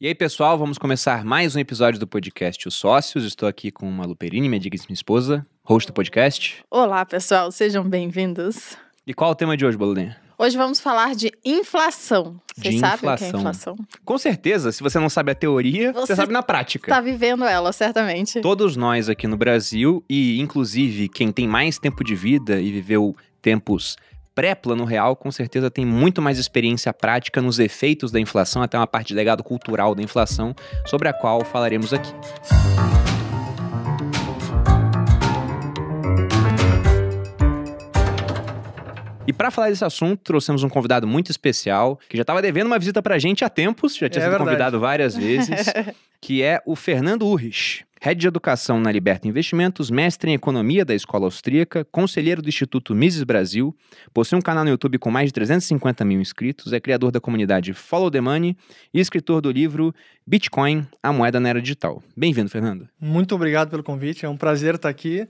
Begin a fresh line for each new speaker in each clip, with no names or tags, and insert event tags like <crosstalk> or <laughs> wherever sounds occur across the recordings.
E aí, pessoal, vamos começar mais um episódio do podcast Os Sócios. Estou aqui com uma Luperini, minha digníssima esposa, host do podcast.
Olá, pessoal, sejam bem-vindos.
E qual é o tema de hoje, Boludinha?
Hoje vamos falar de inflação. Você
De
sabe o que é
inflação.
inflação?
Com certeza, se você não sabe a teoria, você,
Você
sabe na prática.
Tá vivendo ela, certamente.
Todos nós aqui no Brasil, e inclusive quem tem mais tempo de vida e viveu tempos pré-plano real, com certeza tem muito mais experiência prática nos efeitos da inflação, até uma parte de legado cultural da inflação, sobre a qual falaremos aqui. E para falar desse assunto, trouxemos um convidado muito especial, que já estava devendo uma visita pra gente há tempos, já tinha
É
sido
verdade.
convidado várias vezes, <laughs> que é o Fernando Urrich, Head de Educação na Liberta Investimentos, mestre em Economia da Escola Austríaca, conselheiro do Instituto Mises Brasil, possui um canal no YouTube com mais de 350 mil inscritos, é criador da comunidade Follow the Money e escritor do livro Bitcoin, a moeda na era digital. Bem-vindo, Fernando.
Muito obrigado pelo convite, é um prazer estar aqui.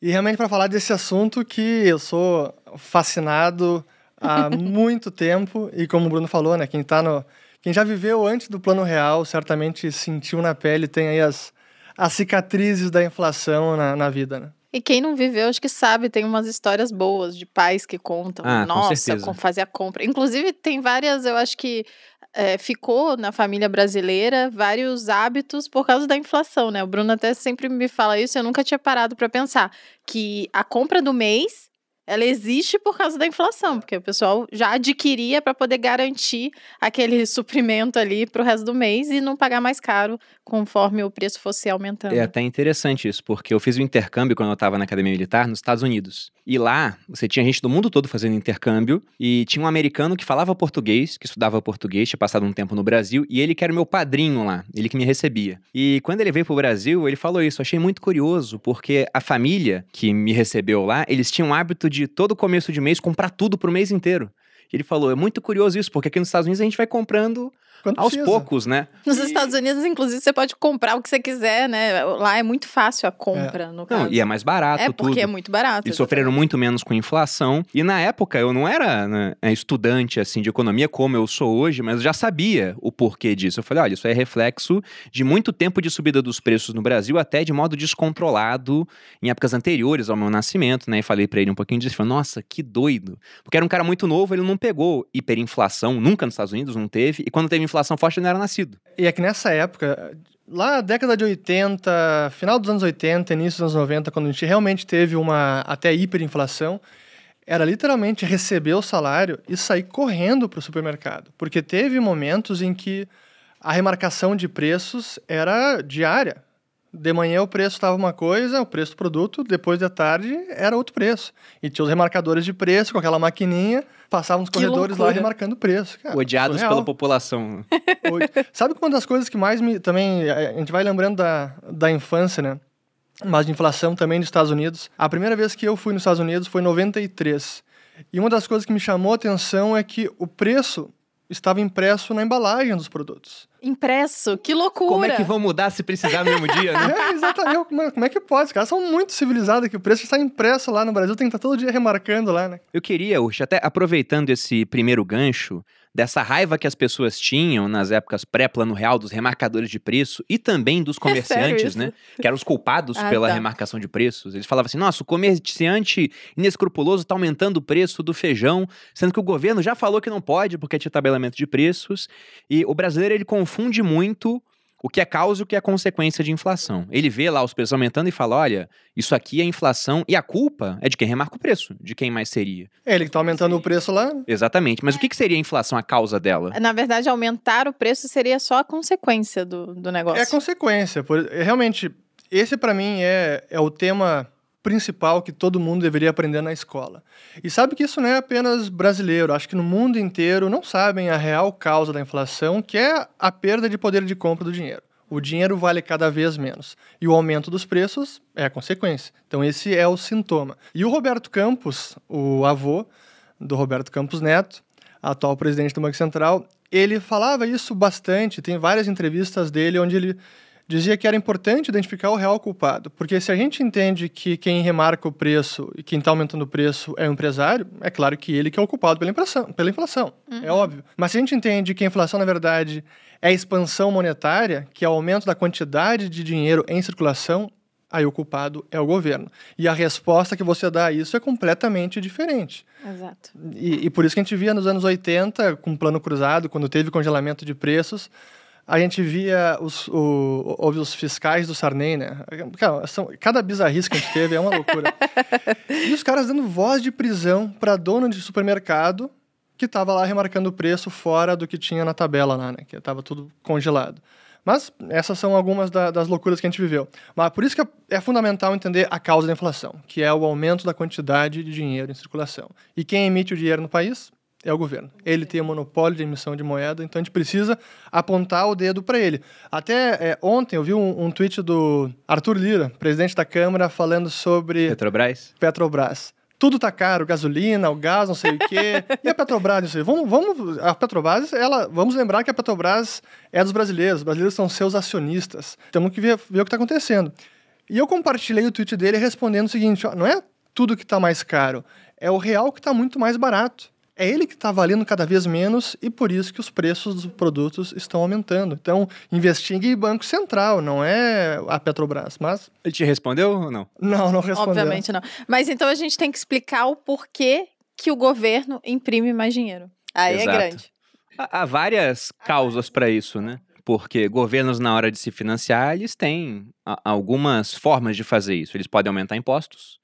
E realmente para falar desse assunto que eu sou fascinado há <laughs> muito tempo e como o Bruno falou, né, quem tá no quem já viveu antes do plano real certamente sentiu na pele, tem aí as as cicatrizes da inflação na, na vida, né?
E quem não viveu, acho que sabe, tem umas histórias boas de pais que contam.
Ah, com
Nossa, como fazer a compra. Inclusive, tem várias, eu acho que é, ficou na família brasileira vários hábitos por causa da inflação, né? O Bruno até sempre me fala isso, eu nunca tinha parado para pensar que a compra do mês ela existe por causa da inflação, porque o pessoal já adquiria para poder garantir aquele suprimento ali para o resto do mês e não pagar mais caro conforme o preço fosse aumentando.
É até interessante isso, porque eu fiz o intercâmbio quando eu estava na Academia Militar nos Estados Unidos. E lá, você tinha gente do mundo todo fazendo intercâmbio, e tinha um americano que falava português, que estudava português, tinha passado um tempo no Brasil, e ele que era meu padrinho lá, ele que me recebia. E quando ele veio pro Brasil, ele falou isso, achei muito curioso, porque a família que me recebeu lá, eles tinham o hábito de todo começo de mês comprar tudo pro mês inteiro. Ele falou, é muito curioso isso, porque aqui nos Estados Unidos a gente vai comprando
Quando
aos
precisa.
poucos, né?
Nos
E-
Estados Unidos, inclusive, você pode comprar o que você quiser, né? Lá é muito fácil a compra, no
Não,
caso.
e é mais barato
É
tudo.
porque é muito barato.
Eles sofreram muito menos com inflação. E na época eu não era né, estudante assim de economia como eu sou hoje, mas eu já sabia o porquê disso. Eu falei, olha, isso é reflexo de muito tempo de subida dos preços no Brasil, até de modo descontrolado em épocas anteriores ao meu nascimento, né? E falei pra ele um pouquinho disso. Ele falou, nossa, que doido. Porque era um cara muito novo, ele não pegou hiperinflação, nunca nos Estados Unidos não teve. E quando teve inflação forte, ele não era nascido.
E é que nessa época, lá na década de 80, final dos anos 80, início dos anos 90, quando a gente realmente teve uma até hiperinflação, era literalmente receber o salário e sair correndo para o supermercado. Porque teve momentos em que a remarcação de preços era diária. De manhã o preço estava uma coisa, o preço do produto, depois da tarde era outro preço. E tinha os remarcadores de preço com aquela maquininha, passavam nos
Que
corredores lá
loucura.
remarcando o preço. Cara,
Odiados
surreal.
pela população. <laughs>
Sabe uma das coisas que mais me. Também. A gente vai lembrando da, da infância, né? Mas de inflação também nos Estados Unidos. A primeira vez que eu fui nos Estados Unidos foi em 93. E uma das coisas que me chamou a atenção é que o preço estava impresso na embalagem dos produtos.
Impresso, que loucura!
Como é que vão mudar se precisar no mesmo dia, né? <laughs>
É, exatamente. Como é- Como é que pode? Os caras são muito civilizados que o preço está impresso lá no Brasil, tem que estar todo dia remarcando lá, né?
Eu queria, Urch, até aproveitando esse primeiro gancho, dessa raiva que as pessoas tinham nas épocas pré-plano real dos remarcadores de preço e também dos <laughs>
sério
comerciantes,
isso?
né? Que eram os culpados <laughs>
Ah,
pela
tá.
remarcação de preços. Eles falavam assim: nossa, o comerciante inescrupuloso está aumentando o preço do feijão, sendo que o governo já falou que não pode porque tinha tabelamento de preços. E o brasileiro ele confunde muito o que é causa e o que é consequência de inflação. Ele vê lá os preços aumentando e fala: olha, isso aqui é inflação e a culpa é de quem remarca o preço, de quem mais seria.
É ele que está aumentando o preço lá.
Exatamente. Mas o que, que seria a inflação, a causa dela?
Na verdade, aumentar o preço seria só a consequência do, do negócio.
É consequência. Por, é, realmente, esse para mim é, é o tema principal que todo mundo deveria aprender na escola. E sabe que isso não é apenas brasileiro. Acho que no mundo inteiro não sabem a real causa da inflação, que é a perda de poder de compra do dinheiro. O dinheiro vale cada vez menos. E o aumento dos preços é a consequência. Então, esse é o sintoma. E o Roberto Campos, o avô do Roberto Campos Neto, atual presidente do Banco Central, ele falava isso bastante. Tem várias entrevistas dele onde ele dizia que era importante identificar o real culpado, porque se a gente entende que quem remarca o preço e quem está aumentando o preço é o empresário, é claro que ele que é o culpado pela inflação, pela inflação é uhum. é óbvio. Mas se a gente entende que a inflação, na verdade, é a expansão monetária, que é o aumento da quantidade de dinheiro em circulação, aí o culpado é o governo. E a resposta que você dá a isso é completamente diferente.
Exato.
E, e por isso que a gente via nos anos 80, com o plano cruzado, quando teve congelamento de preços, a gente via os, o, houve os fiscais do Sarney, né? Cara, são, cada bizarrice que a gente teve é uma loucura. <laughs> e os caras dando voz de prisão para dono de supermercado que estava lá remarcando o preço fora do que tinha na tabela lá, né? Que estava tudo congelado. Mas essas são algumas da, das loucuras que a gente viveu. Mas por isso que é, é fundamental entender a causa da inflação, que é o aumento da quantidade de dinheiro em circulação. E quem emite o dinheiro no país? É o governo. Ele tem o monopólio de emissão de moeda, então a gente precisa apontar o dedo para ele. Até é, ontem eu vi um, um, tweet do Arthur Lira, presidente da Câmara, falando sobre.
Petrobras?
Petrobras. Tudo tá caro, gasolina, o gás, não sei o quê. E a Petrobras, não sei. Vamos, vamos, a Petrobras, ela, vamos lembrar que a Petrobras é dos brasileiros. Os brasileiros são seus acionistas. Temos que ver, ver o que está acontecendo. E eu compartilhei o tweet dele respondendo o seguinte: ó, não é tudo que está mais caro, é o real que está muito mais barato é ele que está valendo cada vez menos e por isso que os preços dos produtos estão aumentando. Então, investigue em Banco Central, não é a Petrobras, mas...
Ele te respondeu ou não?
Não, não respondeu.
Obviamente não. Mas então a gente tem que explicar o porquê que o governo imprime mais dinheiro. Aí é Exato. é grande.
Há várias causas para isso, né? Porque governos, na hora de se financiar, eles têm algumas formas de fazer isso. Eles podem aumentar impostos,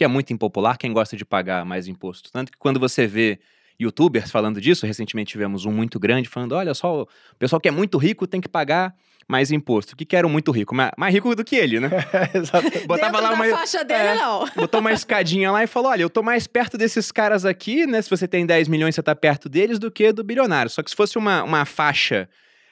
que é muito impopular, quem gosta de pagar mais imposto. Tanto que quando você vê youtubers falando disso, recentemente tivemos um muito grande falando: olha só, o pessoal que é muito rico tem que pagar mais imposto. O que, era o muito rico? Mais, mais rico do que ele, né? <laughs>
Exato. <laughs> Botava Dentro lá uma faixa dele, é, não. <laughs>
Botou uma escadinha lá e falou: olha, eu tô mais perto desses caras aqui, né? Se você tem 10 milhões, você tá perto deles do que do bilionário. Só que se fosse uma, uma faixa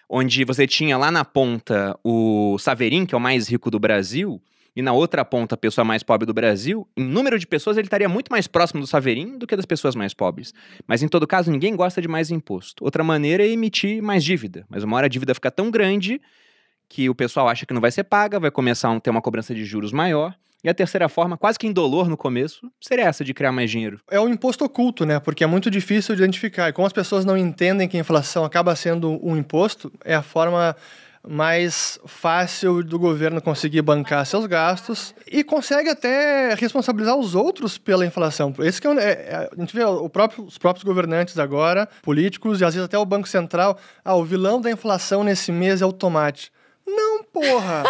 onde você tinha lá na ponta o Saverin, que é o mais rico do Brasil, e na outra ponta a pessoa mais pobre do Brasil, em número de pessoas ele estaria muito mais próximo do Saverin do que das pessoas mais pobres. Mas em todo caso, ninguém gosta de mais imposto. Outra maneira é emitir mais dívida, mas uma hora a dívida fica tão grande que o pessoal acha que não vai ser paga, vai começar a ter uma cobrança de juros maior. E a terceira forma, quase que indolor no começo, seria essa de criar mais dinheiro.
É o imposto oculto, né? Porque é muito difícil de identificar. E como as pessoas não entendem que a inflação acaba sendo um imposto, é a forma mais fácil do governo conseguir bancar seus gastos e consegue até responsabilizar os outros pela inflação. Esse que é, é, a gente vê próprio, os próprios governantes agora, políticos e às vezes até o Banco Central, ah, o vilão da inflação nesse mês é o tomate. Não, porra!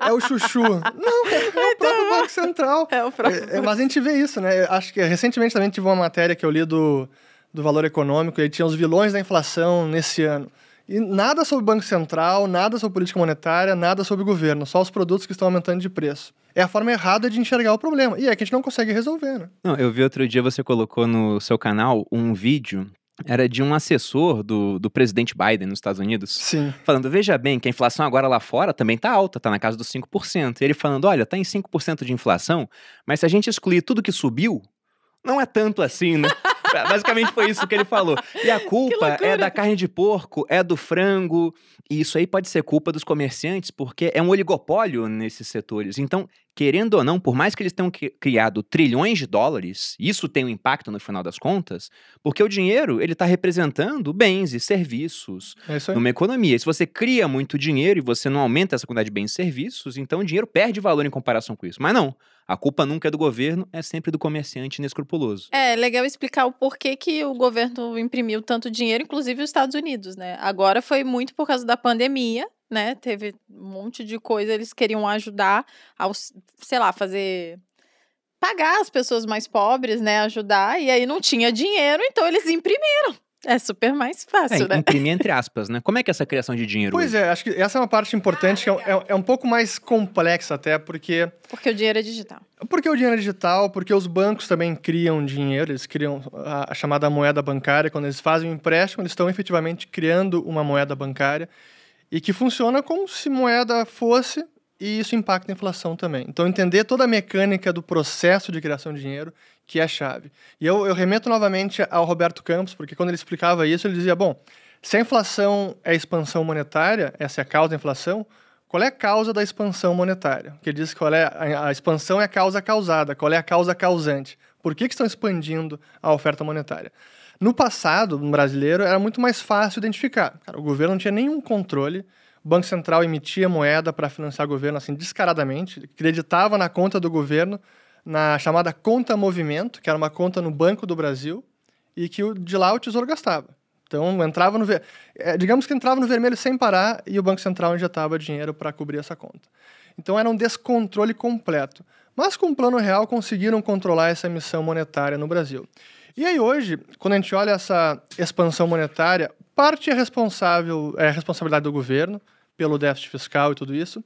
é o chuchu. Não, é, é o próprio então, Banco Central.
É o próprio.
É, é, mas a gente vê isso, né? Acho que recentemente também tive uma matéria que eu li do, do Valor Econômico e tinha os vilões da inflação nesse ano. E nada sobre Banco Central, nada sobre política monetária, nada sobre governo, só os produtos que estão aumentando de preço. É a forma errada de enxergar o problema. E é que a gente não consegue resolver, né?
Não, eu vi outro dia você colocou no seu canal um vídeo era de um assessor do, do presidente Biden nos Estados Unidos.
Sim.
Falando, veja bem, que a inflação agora lá fora também está alta, está na casa dos 5%. E ele falando, olha, está em 5% de inflação, mas se a gente excluir tudo que subiu, não é tanto assim, né? <laughs> Basicamente foi isso que ele falou. E a <laughs> culpa é da carne de porco, é do frango. E isso aí pode ser culpa dos comerciantes, porque é um oligopólio nesses setores. Então, querendo ou não, por mais que eles tenham criado trilhões de dólares, isso tem um impacto no final das contas, porque o dinheiro ele está representando bens e serviços
é
numa economia. E se você cria muito dinheiro e você não aumenta essa quantidade de bens e serviços, então o dinheiro perde valor em comparação com isso. Mas não. A culpa nunca é do governo, é sempre do comerciante inescrupuloso.
É legal explicar o porquê que o governo imprimiu tanto dinheiro, inclusive os Estados Unidos, né? Agora foi muito por causa da pandemia, né? Teve um monte de coisa, eles queriam ajudar ao, sei lá, fazer pagar as pessoas mais pobres, né, ajudar, e aí não tinha dinheiro, então eles imprimiram. É super mais fácil,
é,
né?
Imprimir entre aspas, né? Como é que é essa criação de dinheiro?
Pois
hoje?
é, acho que essa é uma parte importante, ah, que é, é, é, um pouco mais complexa até, porque...
Porque o dinheiro é digital.
Porque o dinheiro é digital, porque os bancos também criam dinheiro, eles criam a, a chamada moeda bancária, quando eles fazem um empréstimo, eles estão efetivamente criando uma moeda bancária, e que funciona como se moeda fosse, e isso impacta a inflação também. Então, entender toda a mecânica do processo de criação de dinheiro, que é a chave. E eu, eu remeto novamente ao Roberto Campos, porque quando ele explicava isso, ele dizia: bom, Se a inflação é a expansão monetária, essa é a causa da inflação, qual é a causa da expansão monetária? Porque diz que qual é a, a expansão é a causa causada, qual é a causa causante? Por que, que estão expandindo a oferta monetária? No passado, no brasileiro, era muito mais fácil identificar. Cara, o governo não tinha nenhum controle, o Banco Central emitia moeda para financiar o governo assim descaradamente, acreditava na conta do governo, na chamada conta movimento, que era uma conta no Banco do Brasil, e que de lá o Tesouro gastava. Então, entrava no. É, digamos que entrava no vermelho sem parar e o Banco Central injetava dinheiro para cobrir essa conta. Então, era um descontrole completo. Mas com o Plano Real conseguiram controlar essa emissão monetária no Brasil. E aí, hoje, quando a gente olha essa expansão monetária, parte é responsável, é responsabilidade do governo pelo déficit fiscal e tudo isso,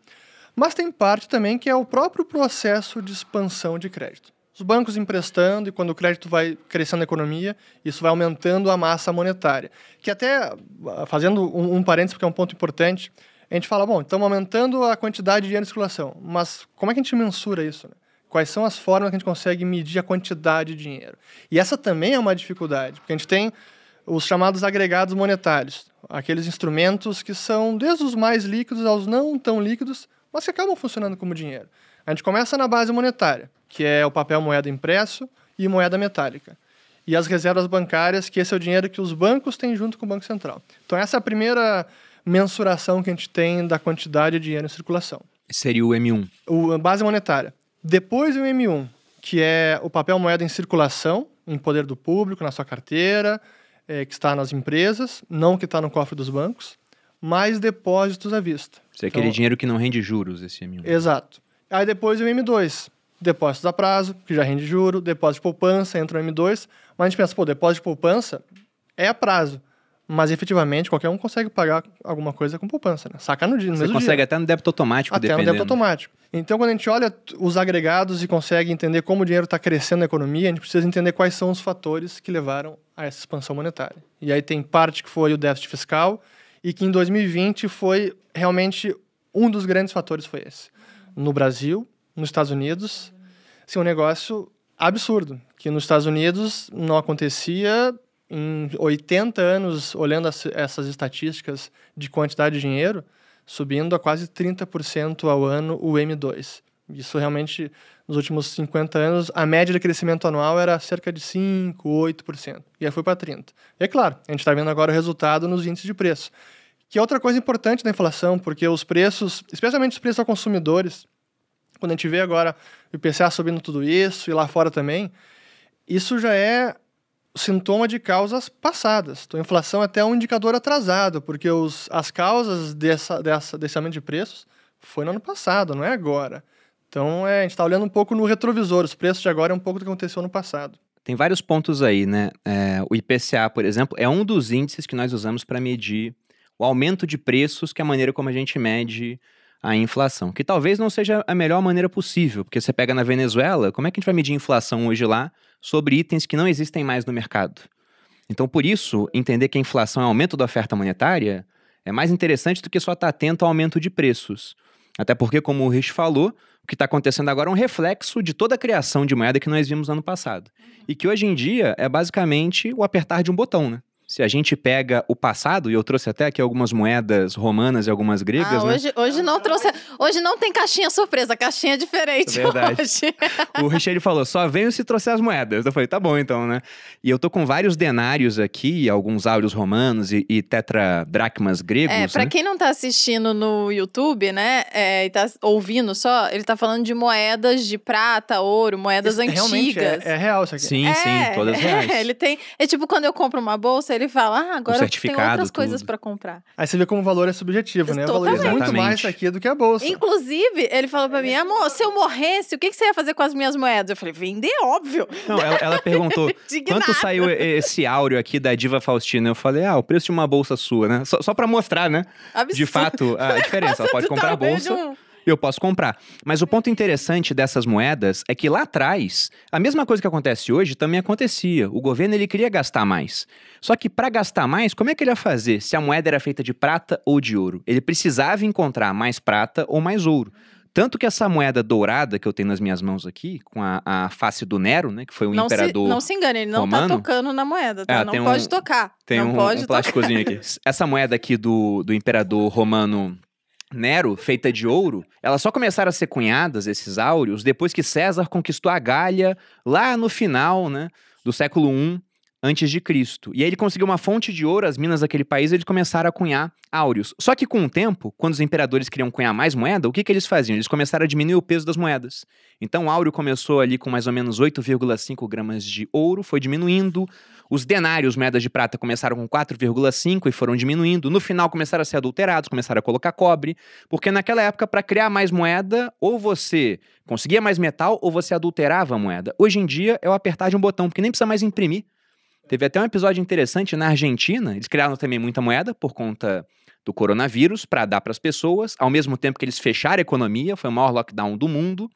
mas tem parte também que é o próprio processo de expansão de crédito os bancos emprestando e quando o crédito vai crescendo na economia, isso vai aumentando a massa monetária. Que até, ah, fazendo um, um parênteses, porque é um ponto importante, a gente fala, bom, estamos aumentando a quantidade de dinheiro em circulação, mas como é que a gente mensura isso? Né? Quais são as formas que a gente consegue medir a quantidade de dinheiro? E essa também é uma dificuldade, porque a gente tem os chamados agregados monetários, aqueles instrumentos que são desde os mais líquidos aos não tão líquidos, mas que acabam funcionando como dinheiro. A gente começa na base monetária, que é o papel moeda impresso e moeda metálica. E as reservas bancárias, que esse é o dinheiro que os bancos têm junto com o Banco Central. Então, essa é a primeira mensuração que a gente tem da quantidade de dinheiro em circulação.
Seria o M1.
O, a base monetária. Depois o M1, que é o papel moeda em circulação, em poder do público, na sua carteira, é, que está nas empresas, não que está no cofre dos bancos, mais depósitos à vista.
Isso é aquele então, dinheiro que não rende juros, esse M1.
Exato. Aí depois o M2, depósitos a prazo, que já rende juro, depósito de poupança, entra no M2. Mas a gente pensa, pô, depósito de poupança é a prazo. Mas efetivamente qualquer um consegue pagar alguma coisa com poupança, né? Saca no dia, no
Você
mesmo
consegue
dia.
até no débito automático,
Até
dependendo.
no débito automático. Então, quando a gente olha os agregados e consegue entender como o dinheiro está crescendo na economia, a gente precisa entender quais são os fatores que levaram a essa expansão monetária. E aí tem parte que foi o déficit fiscal e que em 2020 foi realmente um dos grandes fatores foi esse no Brasil, nos Estados Unidos. Assim, um negócio absurdo, que nos Estados Unidos não acontecia em 80 anos, olhando as, essas estatísticas de quantidade de dinheiro, subindo a quase 30% ao ano o M2. Isso realmente, nos últimos 50 anos, a média de crescimento anual era cerca de 5, 8%. E aí foi para 30%. E é claro, a gente está vendo agora o resultado nos índices de preço. Que é outra coisa importante da inflação, porque os preços, especialmente os preços aos consumidores, quando a gente vê agora o IPCA subindo tudo isso e lá fora também, isso já é sintoma de causas passadas. Então, a inflação é até um indicador atrasado, porque os, as causas dessa, dessa, desse aumento de preços foi no ano passado, não é agora. Então, é, a gente está olhando um pouco no retrovisor. Os preços de agora é um pouco do que aconteceu no passado.
Tem vários pontos aí, né? É, o IPCA, por exemplo, é um dos índices que nós usamos para medir o aumento de preços, que é a maneira como a gente mede a inflação, que talvez não seja a melhor maneira possível, porque você pega na Venezuela, como é que a gente vai medir inflação hoje lá sobre itens que não existem mais no mercado? Então, por isso, entender que a inflação é aumento da oferta monetária é mais interessante do que só estar atento ao aumento de preços. Até porque, como o Rich falou, o que está acontecendo agora é um reflexo de toda a criação de moeda que nós vimos ano passado. E que hoje em dia é basicamente o apertar de um botão, né? Se a gente pega o passado, e eu trouxe até aqui algumas moedas romanas e algumas gregas,
ah,
né?
hoje, hoje não trouxe. Hoje não tem caixinha surpresa, caixinha diferente.
É verdade.
Hoje. <laughs>
O Richard falou: só venho se trouxer as moedas. Eu falei, tá bom então, né? E eu tô com vários denários aqui, alguns áureos romanos e, e tetradracmas gregos.
É, pra
né?
quem não tá assistindo no YouTube, né, é, e tá ouvindo só, ele tá falando de moedas de prata, ouro, moedas
Isso Realmente é,
antigas.
é real isso aqui.
Sim,
É,
sim, todas reais. <laughs>
ele tem. É tipo quando eu compro uma bolsa, ele fala: Ah, agora tem outras coisas
tudo.
pra comprar.
Aí você vê como o valor é subjetivo, né? Eu valorizo
Totalmente.
muito mais aqui do que a bolsa.
Inclusive, ele falou pra mim: Amor, se eu morresse, o que, que você ia fazer com as minhas moedas? Eu falei: Vender, óbvio.
Não, ela, ela perguntou <laughs> quanto saiu esse áureo aqui da Diva Faustina. Eu falei, ah, o preço de uma bolsa sua, né? Só, só pra mostrar, né?
Absurdo.
De fato, a diferença. Ela <laughs> pode comprar a bolsa.
um-
eu posso comprar. Mas o ponto interessante dessas moedas é que lá atrás, a mesma coisa que acontece hoje também acontecia. O governo ele queria gastar mais. Só que para gastar mais, como é que ele ia fazer se a moeda era feita de prata ou de ouro? Ele precisava encontrar mais prata ou mais ouro. Tanto que essa moeda dourada que eu tenho nas minhas mãos aqui, com a, a face do Nero, né? Que foi um
não
imperador.
Se, não se engane, ele não
romano.
tá tocando na moeda, tá?
É,
não pode
um-
tocar.
Tem
não
um,
pode
um plásticozinho aqui. Essa moeda aqui do, do imperador romano Nero, feita de ouro, elas só começaram a ser cunhadas, esses áureos, depois que César conquistou a Gália, lá no final, né, do século I antes de Cristo. E aí ele conseguiu uma fonte de ouro, as minas daquele país, eles começaram a cunhar áureos. Só que com o tempo, quando os imperadores queriam cunhar mais moeda, o que, que eles faziam? Eles começaram a diminuir o peso das moedas. Então o áureo começou ali com mais ou menos 8,5 gramas de ouro, foi diminuindo. Os denários, moedas de prata, começaram com 4,5 e foram diminuindo. No final começaram a ser adulterados, começaram a colocar cobre, porque naquela época para criar mais moeda, ou você conseguia mais metal ou você adulterava a moeda. Hoje em dia é o apertar de um botão, porque nem precisa mais imprimir. Teve até um episódio interessante na Argentina, eles criaram também muita moeda por conta do coronavírus para dar para as pessoas, ao mesmo tempo que eles fecharam a economia, foi o maior lockdown do mundo.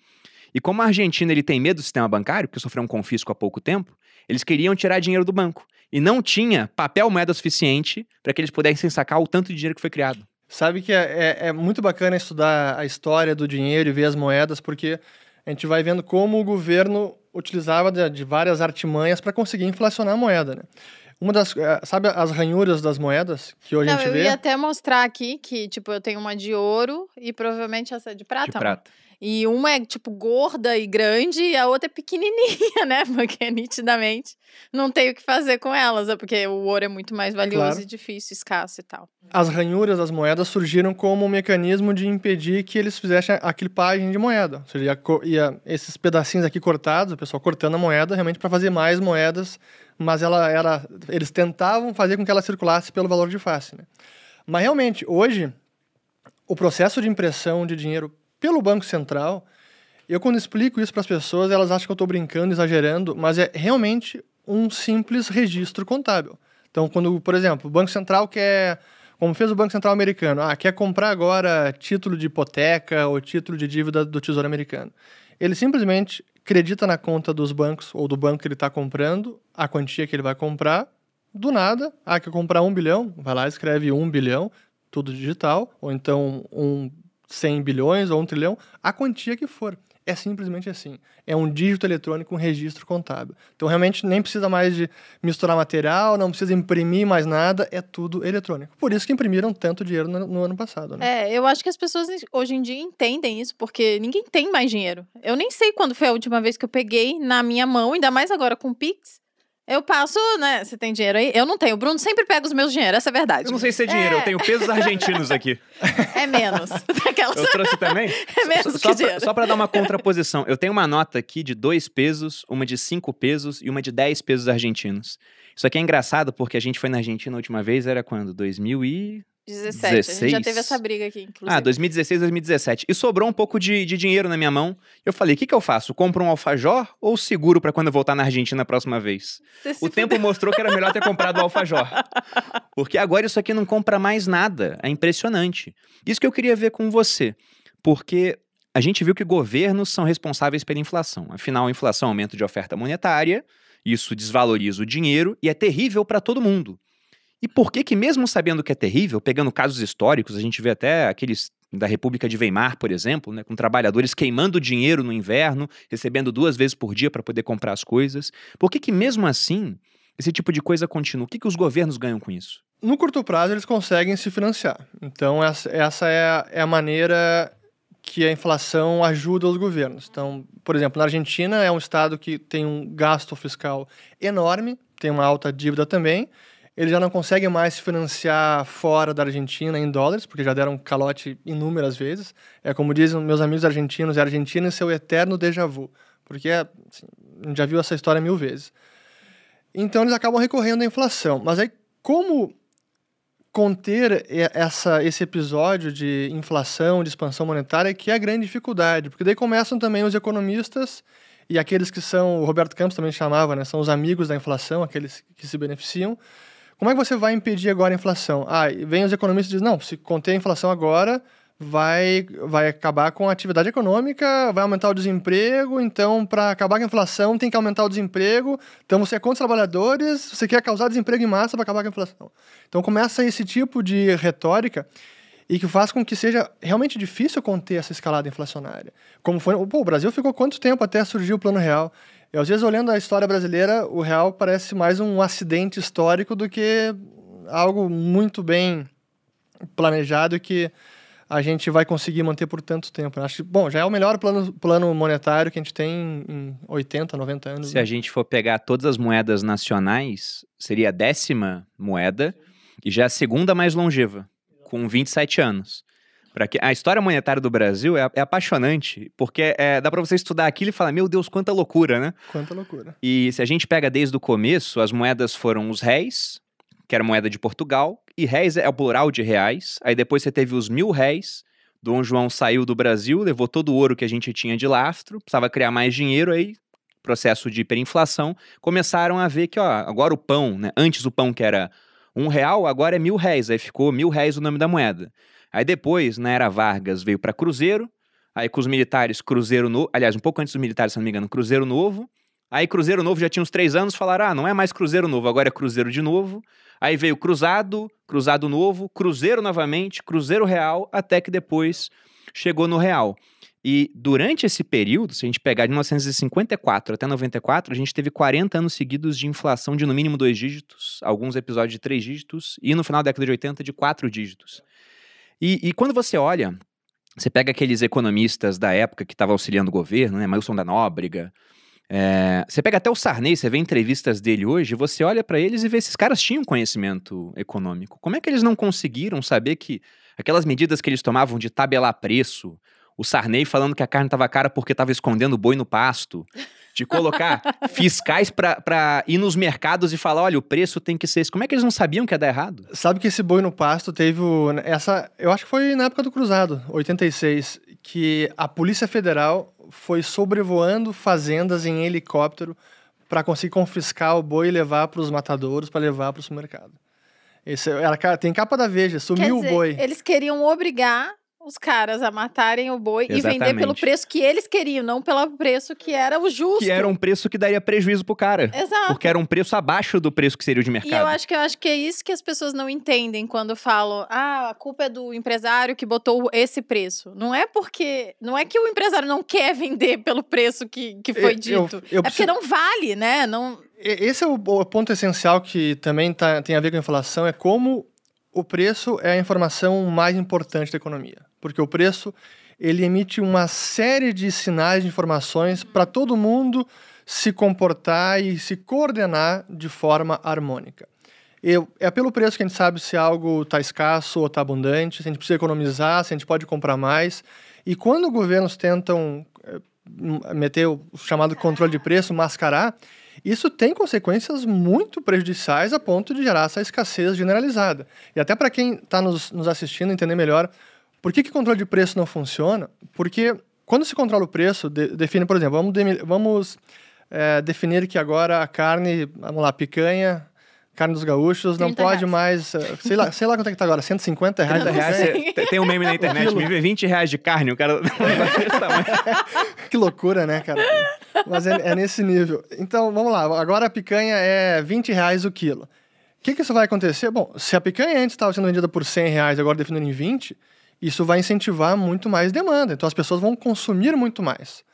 E como a Argentina ele tem medo do sistema bancário, porque sofreu um confisco há pouco tempo, eles queriam tirar dinheiro do banco. E não tinha papel moeda suficiente para que eles pudessem sacar o tanto de dinheiro que foi criado.
Sabe que é, é, é muito bacana estudar a história do dinheiro e ver as moedas, porque a gente vai vendo como o governo utilizava de, de várias artimanhas para conseguir inflacionar a moeda, né? Uma das, eh, sabe as ranhuras das moedas que hoje a
Não,
gente
eu
vê?
ia até mostrar aqui que, tipo, eu tenho uma de ouro e provavelmente essa é de prata.
de prata.
E uma é, tipo, gorda e grande e a outra é pequenininha, <laughs> né? Porque nitidamente não tem o que fazer com elas, é porque o ouro é muito mais valioso
Claro.
e difícil, escasso e tal.
As ranhuras das moedas surgiram como um mecanismo de impedir que eles fizessem a clipagem de moeda. Ou seja, ia, ia esses pedacinhos aqui cortados, o pessoal cortando a moeda realmente para fazer mais moedas, mas ela era, eles tentavam fazer com que ela circulasse pelo valor de face. Né? Mas realmente, hoje, o processo de impressão de dinheiro pelo Banco Central, eu quando explico isso para as pessoas, elas acham que eu estou brincando, exagerando, mas é realmente um simples registro contábil. Então, quando, por exemplo, o Banco Central quer, como fez o Banco Central americano, ah, quer comprar agora título de hipoteca ou título de dívida do Tesouro Americano. Ele simplesmente acredita na conta dos bancos ou do banco que ele está comprando, a quantia que ele vai comprar, do nada, ah, quer comprar um bilhão, vai lá, escreve um bilhão, tudo digital, ou então um 100 bilhões ou um trilhão, a quantia que for. É simplesmente assim. É um dígito eletrônico, um registro contábil. Então, realmente, nem precisa mais de misturar material, não precisa imprimir mais nada, é tudo eletrônico. Por isso que imprimiram tanto dinheiro no, no ano passado, né?
É, eu acho que as pessoas hoje em dia entendem isso, porque ninguém tem mais dinheiro. Eu nem sei quando foi a última vez que eu peguei na minha mão, ainda mais agora com o Pix. Eu passo, né? Você tem dinheiro aí? Eu não tenho. O Bruno sempre pega os meus dinheiros, essa é verdade.
Eu não sei se é dinheiro, eu tenho pesos argentinos aqui. <laughs>
É menos. Daquelas...
Eu trouxe também? <laughs>
É menos
só,
que
só, pra dar uma contraposição, eu tenho uma nota aqui de dois pesos, uma de cinco pesos e uma de 10 pesos argentinos. Isso aqui é engraçado porque a gente foi na Argentina a última vez, era quando? 2000 e...
17. A gente já
16.
teve essa briga aqui, inclusive.
Ah, 2016, 2017. E sobrou um pouco de, de dinheiro na minha mão. Eu falei, o que, que eu faço? Compro um alfajor ou seguro pra quando eu voltar na Argentina a próxima vez?
Você
O tempo mostrou que era melhor ter comprado o alfajor. <laughs> Porque agora isso aqui não compra mais nada. É impressionante. Isso que eu queria ver com você. Porque a gente viu que governos são responsáveis pela inflação. Afinal, a inflação é um aumento de oferta monetária, isso desvaloriza o dinheiro e é terrível para todo mundo. E por que que mesmo sabendo que é terrível, pegando casos históricos, a gente vê até aqueles da República de Weimar, por exemplo, né, com trabalhadores queimando dinheiro no inverno, recebendo duas vezes por dia para poder comprar as coisas. Por que que mesmo assim esse tipo de coisa continua? O que que os governos ganham com isso?
No curto prazo, eles conseguem se financiar. Então, essa, é, a, é a maneira que a inflação ajuda os governos. Então, por exemplo, na Argentina é um estado que tem um gasto fiscal enorme, tem uma alta dívida também. Eles já não conseguem mais se financiar fora da Argentina em dólares, porque já deram calote inúmeras vezes. É como dizem meus amigos argentinos, é a Argentina e seu eterno déjà vu. Porque assim, a gente já viu essa história mil vezes. Então eles acabam recorrendo à inflação. Mas aí, como conter essa, esse episódio de inflação, de expansão monetária, que é a grande dificuldade? Porque daí começam também os economistas e aqueles que são, o Roberto Campos também chamava, né, são os amigos da inflação, aqueles que se beneficiam. Como é que você vai impedir agora a inflação? Ah, vem os economistas e dizem, não, se conter a inflação agora, vai, vai acabar com a atividade econômica, vai aumentar o desemprego, então, para acabar com a inflação, tem que aumentar o desemprego. Então, você é contra os trabalhadores, você quer causar desemprego em massa para acabar com a inflação. Então, começa esse tipo de retórica e que faz com que seja realmente difícil conter essa escalada inflacionária. Como foi, pô, o Brasil ficou quanto tempo até surgir o Plano Real? E às vezes olhando a história brasileira, o real parece mais um acidente histórico do que algo muito bem planejado que a gente vai conseguir manter por tanto tempo. Acho que, bom, já é o melhor plano, plano monetário que a gente tem em 80, 90 anos.
Se
né?
a gente for pegar todas as moedas nacionais, seria a décima moeda e já a segunda mais longeva, com 27 anos. Pra que... A história monetária do Brasil é, é apaixonante, porque é, dá para você estudar aquilo e falar, meu Deus, quanta loucura, né?
Quanta loucura.
E se a gente pega desde o começo, as moedas foram os réis, que era moeda de Portugal, e réis é o plural de reais. Aí depois você teve os mil réis. Dom João saiu do Brasil, levou todo o ouro que a gente tinha de lastro, precisava criar mais dinheiro, aí processo de hiperinflação, começaram a ver que, ó, agora o pão, né? Antes o pão que era um real, agora é mil réis, aí ficou mil réis o nome da moeda. Aí depois, na era Vargas, veio para Cruzeiro, aí com os militares, Cruzeiro Novo, aliás, um pouco antes dos militares, se não me engano, Cruzeiro Novo, Aí Cruzeiro Novo já tinha uns três anos, falaram: ah, não é mais Cruzeiro Novo, agora é Cruzeiro de novo. Aí veio Cruzado, Cruzado Novo, Cruzeiro novamente, Cruzeiro Real, até que depois chegou no Real. E durante esse período, se a gente pegar de 1954 até 94, a gente teve 40 anos seguidos de inflação de no mínimo dois dígitos, alguns episódios de três dígitos, e no final da década de 80 de quatro dígitos. E, e quando você olha, você pega aqueles economistas da época que estavam auxiliando o governo, né, Milson da Nóbrega, é, você pega até o Sarney, você vê entrevistas dele hoje, você olha para eles e vê esses caras tinham conhecimento econômico. Como é que eles não conseguiram saber que aquelas medidas que eles tomavam de tabelar preço, o Sarney falando que a carne estava cara porque estava escondendo o boi no pasto, de colocar <laughs> fiscais para ir nos mercados e falar, olha, o preço tem que ser esse. Como é que eles não sabiam que ia dar errado?
Sabe que esse boi no pasto teve o, essa, eu acho que foi na época do Cruzado, 86, que a Polícia Federal foi sobrevoando fazendas em helicóptero para conseguir confiscar o boi e levar para os matadouros para levar para o supermercado. Esse era, tem capa da Veja, sumiu
dizer,
o boi.
Eles queriam obrigar os caras a matarem o boi
Exatamente.
e vender pelo preço que eles queriam, não pelo preço que era o justo.
Que era um preço que daria prejuízo pro cara.
Exato.
Porque era um preço abaixo do preço que seria o de mercado.
E eu acho que eu acho que é isso que as pessoas não entendem quando falam: "Ah, a culpa é do empresário que botou esse preço". Não é porque não é que o empresário não quer vender pelo preço que, que foi
Eu-
dito.
eu- eu
é porque
preciso-
não vale, né? Não
Esse é o, o ponto essencial que também tá, tem a ver com a inflação, é como o preço é a informação mais importante da economia. Porque o preço, ele emite uma série de sinais de informações para todo mundo se comportar e se coordenar de forma harmônica. Eu, é pelo preço que a gente sabe se algo está escasso ou está abundante, se a gente precisa economizar, se a gente pode comprar mais. E quando governos tentam eh, meter o chamado controle de preço, mascarar, isso tem consequências muito prejudiciais a ponto de gerar essa escassez generalizada. E até para quem está nos, nos assistindo entender melhor, por que, que controle de preço não funciona? Porque quando se controla o preço, de- define, por exemplo, vamos, demi- vamos eh, definir que agora a carne, vamos lá, picanha, carne dos gaúchos, não
30
pode
reais.
mais, eh, sei lá, sei lá quanto é que tá agora, 150 reais?
30 reais, tem- tem um meme na internet, me vê 20 reais de carne, o cara... <laughs> <laughs>
Que loucura, né, cara? Mas é, é nesse nível. Então, vamos lá. Agora a picanha é 20 reais o quilo. O que, que isso vai acontecer? Bom, se a picanha antes estava sendo vendida por 100 reais, agora definindo em 20, isso vai incentivar muito mais demanda. Então, as pessoas vão consumir muito mais.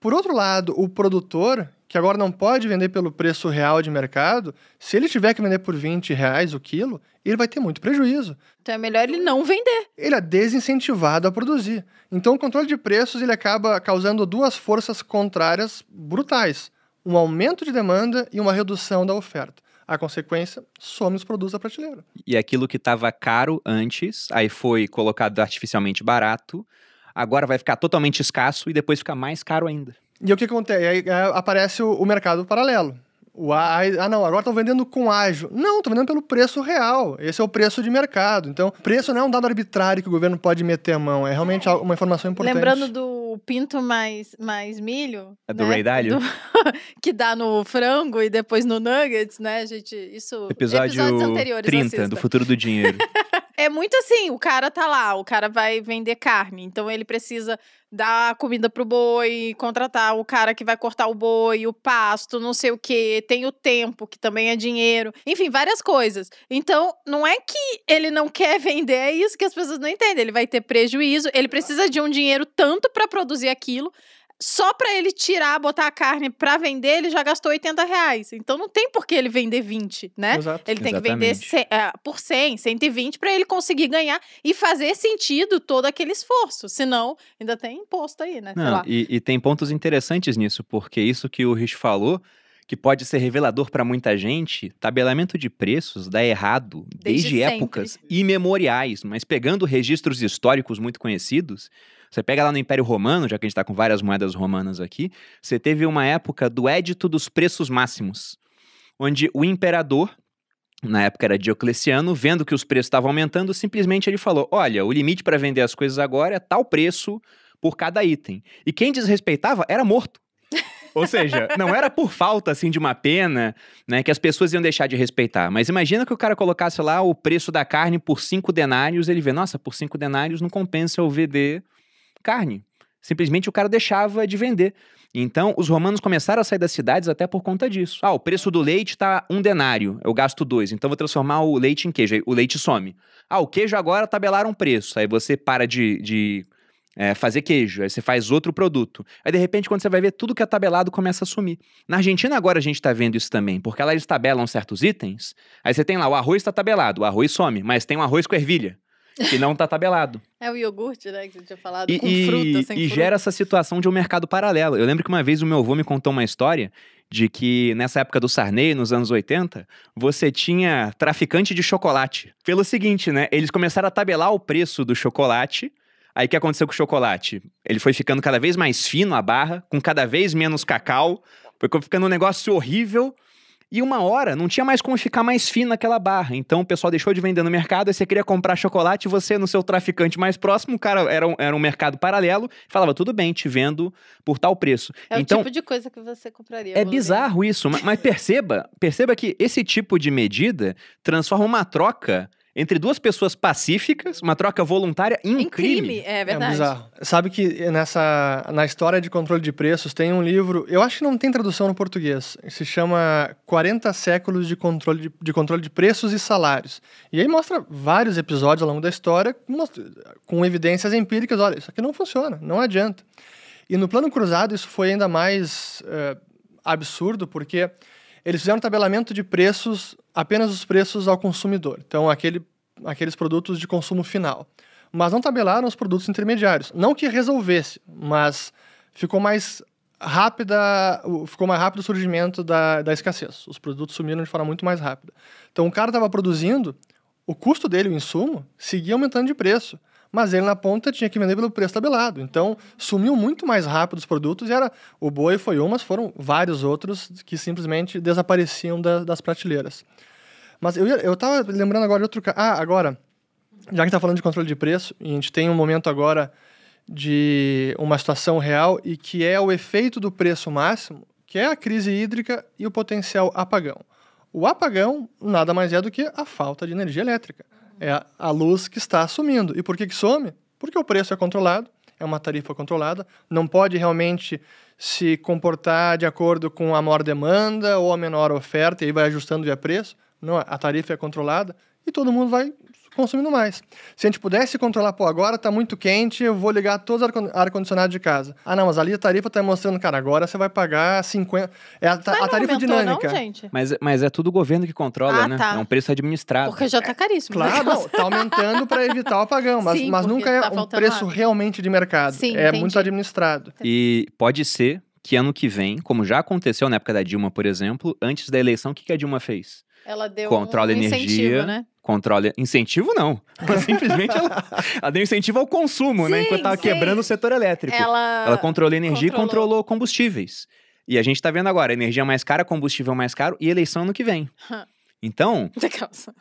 Por outro lado, o produtor, que agora não pode vender pelo preço real de mercado, se ele tiver que vender por 20 reais o quilo, ele vai ter muito prejuízo
Então é melhor ele não vender.
ele é desincentivado a produzir. Então, o controle de preços ele acaba causando duas forças contrárias brutais: um aumento de demanda e uma redução da oferta. A consequência, some os produtos da prateleira.
E aquilo que estava caro antes, aí foi colocado artificialmente barato, agora vai ficar totalmente escasso e depois fica mais caro ainda.
E o que acontece? Aí é, aparece o, o mercado paralelo. O a- ah, não, agora estão vendendo com ágio. Não, estão vendendo pelo preço real. Esse é o preço de mercado. Então, preço não é um dado arbitrário que o governo pode meter a mão. É realmente uma informação importante.
Lembrando do pinto mais, mais milho.
É do
né?
Ray Dalio?
Do- <laughs> que dá no frango e depois no nuggets, né, gente? Isso.
Episódio
episódios anteriores,
30
assista.
do Futuro do Dinheiro. <laughs>
é muito assim, o cara tá lá, o cara vai vender carne, então ele precisa dar comida pro boi, contratar o cara que vai cortar o boi, o pasto, não sei o que, tem o tempo, que também é dinheiro, enfim, várias coisas. Então, não é que ele não quer vender, é isso que as pessoas não entendem. Ele vai ter prejuízo, ele precisa de um dinheiro tanto para produzir aquilo, só para ele tirar, botar a carne para vender, ele já gastou 80 reais. Então não tem por que ele vender 20, né?
Exato.
Ele tem
Exatamente.
que vender 100, eh, por 100, 120 para ele conseguir ganhar e fazer sentido todo aquele esforço. Senão, ainda tem imposto aí, né? Sei
Não,
lá.
e, e tem pontos interessantes nisso, porque isso que o Rich falou, que pode ser revelador para muita gente, tabelamento de preços dá errado desde,
Desde
épocas imemoriais, mas pegando registros históricos muito conhecidos, você pega lá no Império Romano, já que a gente está com várias moedas romanas aqui, você teve uma época do Édito dos Preços Máximos, onde o imperador, na época era Diocleciano, vendo que os preços estavam aumentando, simplesmente ele falou: olha, o limite para vender as coisas agora é tal preço por cada item. E quem desrespeitava era morto. <laughs> Ou seja, não era por falta assim de uma pena, né, que as pessoas iam deixar de respeitar. Mas imagina que o cara colocasse lá o preço da carne por cinco denários, ele vê, nossa, por cinco denários não compensa eu vender carne. Simplesmente o cara deixava de vender. Então, os romanos começaram a sair das cidades até por conta disso. Ah, o preço do leite tá um denário, eu gasto dois, então vou transformar o leite em queijo. Aí o leite some. Ah, o queijo agora tabelaram um preço. Aí você para de, de é, fazer queijo, aí você faz outro produto. Aí, de repente, quando você vai ver, tudo que é tabelado começa a sumir. Na Argentina, agora a gente tá vendo isso também, porque lá eles tabelam certos itens. Aí você tem lá, o arroz tá tabelado, o arroz some, mas tem um arroz com ervilha, que não tá tabelado.
É o iogurte, né, que você tinha falado,
E,
com
e-
fruta, sem
e
fruta.
gera essa situação de um mercado paralelo. Eu lembro que uma vez o meu avô me contou uma história de que nessa época do Sarney, nos anos 80, você tinha traficante de chocolate. Pelo seguinte, né? Eles começaram a tabelar o preço do chocolate. Aí o que aconteceu com o chocolate? Ele foi ficando cada vez mais fino a barra, com cada vez menos cacau, foi ficando um negócio horrível. E uma hora não tinha mais como ficar mais fino aquela barra. Então o pessoal deixou de vender no mercado, aí você queria comprar chocolate, você no seu traficante mais próximo, o cara era um, era um mercado paralelo, falava, tudo bem, te vendo por tal preço.
É
então,
o tipo de coisa que você compraria.
é bizarro isso, ma- mas perceba, perceba que esse tipo de medida transforma uma troca entre duas pessoas pacíficas, uma troca voluntária, em um
Em crime,
crime.
é
É
verdade.
bizarro. Sabe que nessa na história de controle de preços tem um livro, eu acho que não tem tradução no português. Se chama 40 séculos de controle de, de controle de preços e salários. E aí mostra vários episódios ao longo da história com evidências empíricas, olha, isso aqui não funciona, não adianta. E no plano cruzado isso foi ainda mais eh, absurdo porque eles fizeram um tabelamento de preços, apenas os preços ao consumidor. Então aquele aqueles produtos de consumo final mas não tabelaram os produtos intermediários. Não que resolvesse, mas ficou mais rápida, ficou mais rápido o surgimento da, da escassez. Os produtos sumiram de forma muito mais rápida. Então o cara estava produzindo, o custo dele, o insumo, seguia aumentando de preço. Mas ele na ponta tinha que vender pelo preço tabelado. Então sumiu muito mais rápido os produtos e era. O boi foi um, mas foram vários outros que simplesmente desapareciam da- das prateleiras. Mas eu, eu tava lembrando agora de outro. ca- Ah, agora já que tá falando de controle de preço, e a gente tem um momento agora de uma situação real e que é o efeito do preço máximo, que é a crise hídrica e o potencial apagão. O apagão nada mais é do que a falta de energia elétrica. É a, luz que está sumindo. E por que, que some? Porque o preço é controlado, é uma tarifa controlada, não pode realmente se comportar de acordo com a maior demanda ou a menor oferta, e aí vai ajustando via preço. Não, a tarifa é controlada e todo mundo vai consumindo mais. Se a gente pudesse controlar, pô, agora tá muito quente, eu vou ligar todos os ar- ar-condicionado de casa. Ah, não, mas ali a tarifa tá mostrando, cara, agora você vai pagar 50. É a, ta-
Mas
a tarifa
aumentou,
dinâmica.
Não, gente.
Mas, mas é tudo o governo que controla,
Ah,
né?
tá.
É um preço administrado.
Porque já tá caríssimo.
Claro,
né?
não, tá aumentando para evitar o apagão, mas,
Sim,
mas nunca é
tá
um preço
água.
realmente de mercado.
Sim,
é
entendi.
muito administrado.
E pode ser que ano que vem, como já aconteceu na época da Dilma, por exemplo, antes da eleição, o que, que a Dilma fez?
Ela deu
Controla
um
energia,
né?
Controle. Incentivo não. <laughs> Simplesmente ela, ela deu incentivo ao consumo, né?
Sim,
Enquanto tava
sim.
quebrando o setor elétrico.
Ela,
Ela controlou energia e
controlou.
controlou combustíveis. E a gente tá vendo agora, energia mais cara, combustível mais caro e eleição no que vem. <laughs> Então,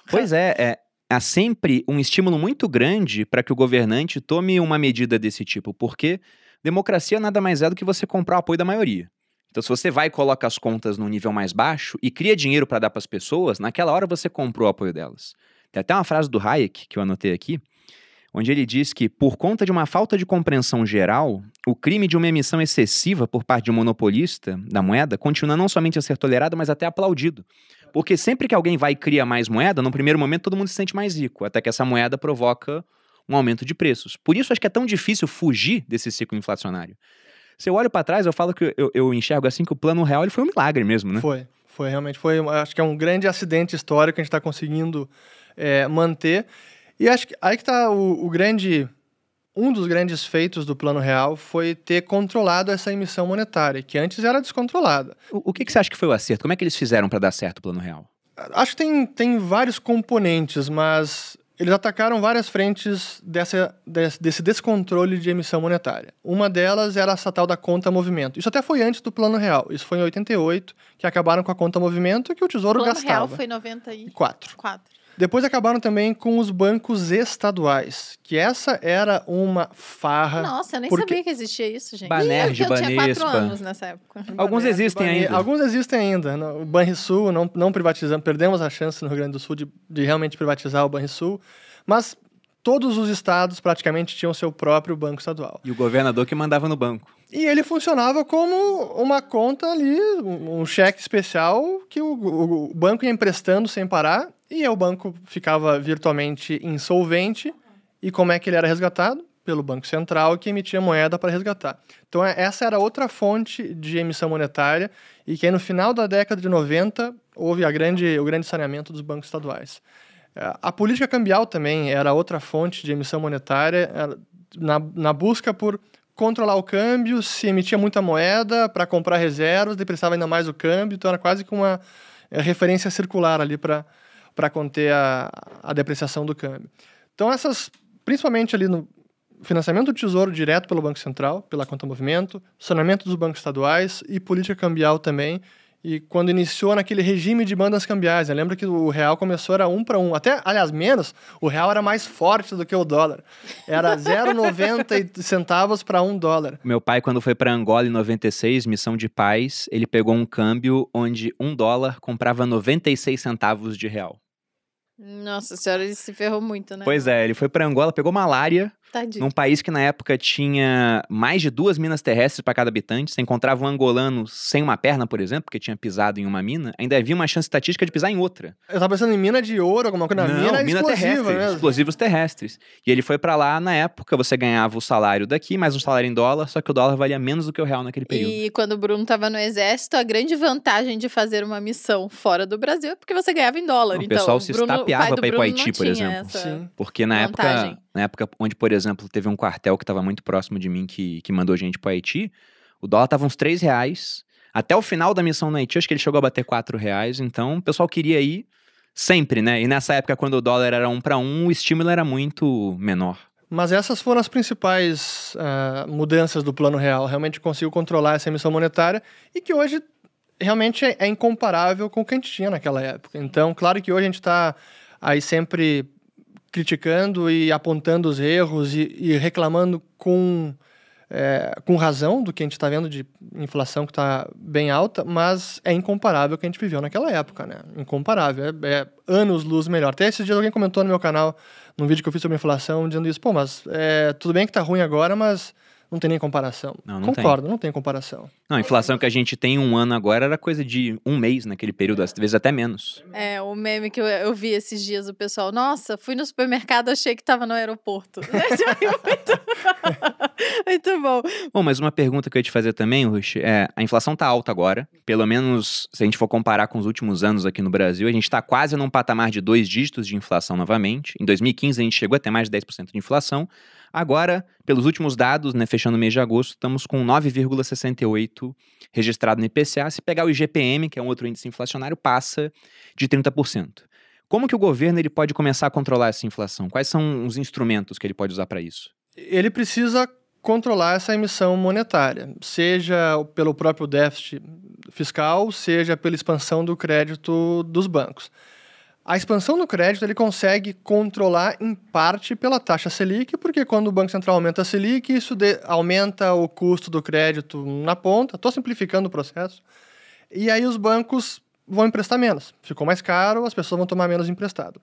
pois é, é, há sempre um estímulo muito grande para que o governante tome uma medida desse tipo, porque democracia nada mais é do que você comprar o apoio da maioria. Então, se você vai e coloca as contas num nível mais baixo e cria dinheiro para dar para as pessoas, naquela hora você comprou o apoio delas. Tem até uma frase do Hayek que eu anotei aqui, onde ele diz que, por conta de uma falta de compreensão geral, o crime de uma emissão excessiva por parte de um monopolista da moeda continua não somente a ser tolerado, mas até aplaudido. Porque sempre que alguém vai e cria mais moeda, no primeiro momento todo mundo se sente mais rico, até que essa moeda provoca um aumento de preços. Por isso acho que é tão difícil fugir desse ciclo inflacionário. Se eu olho para trás, eu falo que eu, eu, enxergo assim que o plano real ele foi um milagre mesmo, né?
Foi, foi realmente foi. Acho que é um grande acidente histórico que a gente está conseguindo é, manter. E acho que aí que está o, o grande um dos grandes feitos do Plano Real foi ter controlado essa emissão monetária, que antes era descontrolada.
O, o que, que você acha que foi o acerto? Como é que eles fizeram para dar certo o Plano Real?
Acho que tem, tem vários componentes, mas eles atacaram várias frentes dessa, desse descontrole de emissão monetária. Uma delas era essa tal da conta movimento. Isso até foi antes do Plano Real. Isso foi em 88, que acabaram com a conta movimento que o Tesouro
o plano
gastava.
Real foi em 94.
Quatro. Depois acabaram também com os bancos estaduais, que essa era uma farra.
Nossa, eu nem
porque...
sabia que existia isso, gente.
Banerj,
eu, eu tinha quatro anos nessa época. <laughs>
Alguns
Banerj,
existem
Banerj.
ainda.
Alguns existem ainda. O Banrisul, não, não privatizamos, perdemos a chance no Rio Grande do Sul de, de realmente privatizar o Banrisul, mas todos os estados praticamente tinham seu próprio banco estadual.
E o governador que mandava no banco.
E ele funcionava como uma conta ali, um cheque especial que o, o, banco ia emprestando sem parar e o banco ficava virtualmente insolvente. E como é que ele era resgatado? Pelo Banco Central, que emitia moeda para resgatar. Então, é, essa era outra fonte de emissão monetária e que aí, no final da década de 90 houve a grande, o grande saneamento dos bancos estaduais. É, a política cambial também era outra fonte de emissão monetária, na, na busca por controlar o câmbio, se emitia muita moeda para comprar reservas, depreciava ainda mais o câmbio, então era quase que uma é, referência circular ali para conter a, a depreciação do câmbio. Então essas, principalmente ali no financiamento do tesouro direto pelo Banco Central, pela conta movimento, saneamento dos bancos estaduais e política cambial também, e quando iniciou naquele regime de bandas cambiais, né? lembra que o real começou era um para um, até, aliás, menos, o real era mais forte do que o dólar. Era 0,90 centavos para um dólar.
Meu pai, quando foi para Angola em 96, missão de paz, ele pegou um câmbio onde um dólar comprava 96 centavos de real.
Nossa senhora, ele se ferrou muito, né?
Pois é, ele foi para Angola, pegou malária,
Tadinho.
num país que na época tinha mais de duas minas terrestres para cada habitante. Você encontrava um angolano sem uma perna, por exemplo, porque tinha pisado em uma mina, ainda havia uma chance estatística de pisar em outra.
Eu tava pensando em mina de ouro, alguma coisa.
Não,
mina,
mina terrestre,
mesmo.
explosivos terrestres. E ele foi para lá, na época, você ganhava o salário daqui, mais um salário em dólar, só que o dólar valia menos do que o real naquele período.
E quando o Bruno tava no exército, a grande vantagem de fazer uma missão fora do Brasil é porque você ganhava em dólar.
O
então,
pessoal se
Bruno,
estapeava
para
ir pro Haiti, por exemplo. Porque na
Vantagem.
época, na época onde, por exemplo, teve um quartel que estava muito próximo de mim que, que mandou gente para Haiti, o dólar tava uns 3 reais. Até o final da missão no Haiti, acho que ele chegou a bater 4 reais. Então, o pessoal queria ir sempre, né? E nessa época, quando o dólar era um para um, o estímulo era muito menor.
Mas essas foram as principais uh, mudanças do Plano Real. Realmente conseguiu controlar essa emissão monetária e que hoje realmente é, é incomparável com o que a gente tinha naquela época. Então, claro que hoje a gente está aí sempre criticando e apontando os erros e, e reclamando com, é, com razão do que a gente está vendo de inflação que está bem alta, mas é incomparável o que a gente viveu naquela época, né? Incomparável. É, é anos luz melhor. Até esses dias alguém comentou no meu canal, num vídeo que eu fiz sobre inflação, dizendo isso, pô, mas é, tudo bem que está ruim agora, mas não tem nem comparação.
Não, não
Concordo,
tem.
não tem comparação.
Não, a inflação que a gente tem em um ano agora era coisa de um mês naquele período, às vezes até menos.
É, o meme que eu, eu vi esses dias, o pessoal, nossa, fui no supermercado, achei que tava no aeroporto. <laughs> muito, <laughs> muito bom.
Bom, mas uma pergunta que eu ia te fazer também, Rush, é, a inflação tá alta agora, pelo menos se a gente for comparar com os últimos anos aqui no Brasil, a gente tá quase num patamar de dois dígitos de inflação novamente. Em 2015 a gente chegou a ter mais de 10% de inflação, Agora, pelos últimos dados, né, fechando o mês de agosto, estamos com 9,68 registrado no IPCA. Se pegar o IGPM, que é um outro índice inflacionário, passa de 30%. Como que o governo ele pode começar a controlar essa inflação? Quais são os instrumentos que ele pode usar para isso?
Ele precisa controlar essa emissão monetária, seja pelo próprio déficit fiscal, seja pela expansão do crédito dos bancos. A expansão do crédito ele consegue controlar em parte pela taxa Selic, porque quando o Banco Central aumenta a Selic, isso aumenta o custo do crédito na ponta. Estou simplificando o processo. E aí os bancos vão emprestar menos. Ficou mais caro, as pessoas vão tomar menos emprestado.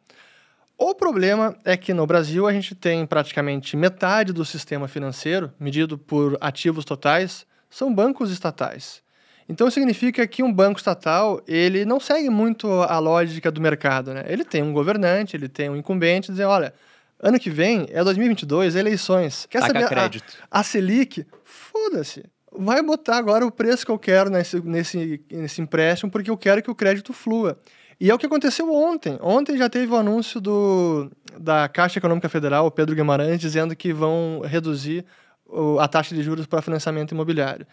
O problema é que no Brasil a gente tem praticamente metade do sistema financeiro, medido por ativos totais, são bancos estatais. Então significa que um banco estatal, ele não segue muito a lógica do mercado, né? Ele tem um governante, ele tem um incumbente, dizer, olha, ano que vem é 2022, eleições.
Quer Taca saber crédito.
A, a Selic? Foda-se. Vai botar agora o preço que eu quero nesse, nesse, nesse empréstimo, porque eu quero que o crédito flua. E é o que aconteceu ontem. Ontem já teve o anúncio do, da Caixa Econômica Federal, o Pedro Guimarães, dizendo que vão reduzir a taxa de juros para financiamento imobiliário.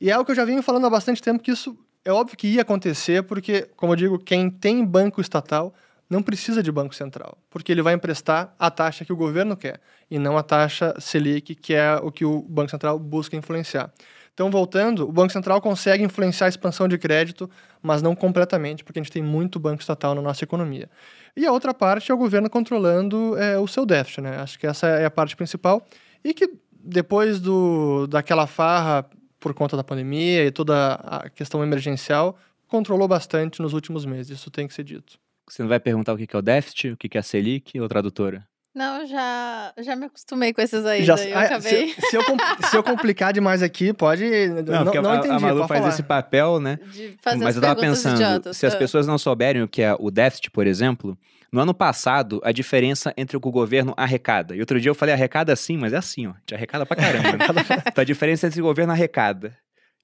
E é o que eu já venho falando há bastante tempo que isso é óbvio que ia acontecer, porque, como eu digo, quem tem banco estatal não precisa de banco central, porque ele vai emprestar a taxa que o governo quer e não a taxa Selic, que é o que o Banco Central busca influenciar. Então, voltando, o Banco Central consegue influenciar a expansão de crédito, mas não completamente, porque a gente tem muito banco estatal na nossa economia. E a outra parte é o governo controlando é, o seu déficit, né? Acho que essa é a parte principal. E que depois do, daquela farra por conta da pandemia e toda a questão emergencial, controlou bastante nos últimos meses. Isso tem que ser dito.
Você não vai perguntar o que é o déficit, o que é a Selic ou tradutora?
Não, já, já me acostumei com esses aí. Já, daí eu ah, acabei.
Se, se, eu, se eu complicar demais aqui, pode. Não, não, não a, entendi.
A Malu faz
falar.
esse papel, né?
De fazer Mas eu tava pensando, idiotas,
se as tá. pessoas não souberem o que é o déficit, por exemplo, no ano passado, a diferença entre o que o governo arrecada. E outro dia eu falei arrecada sim, mas é assim, ó. Te arrecada pra caramba. <laughs> então a diferença entre o governo arrecada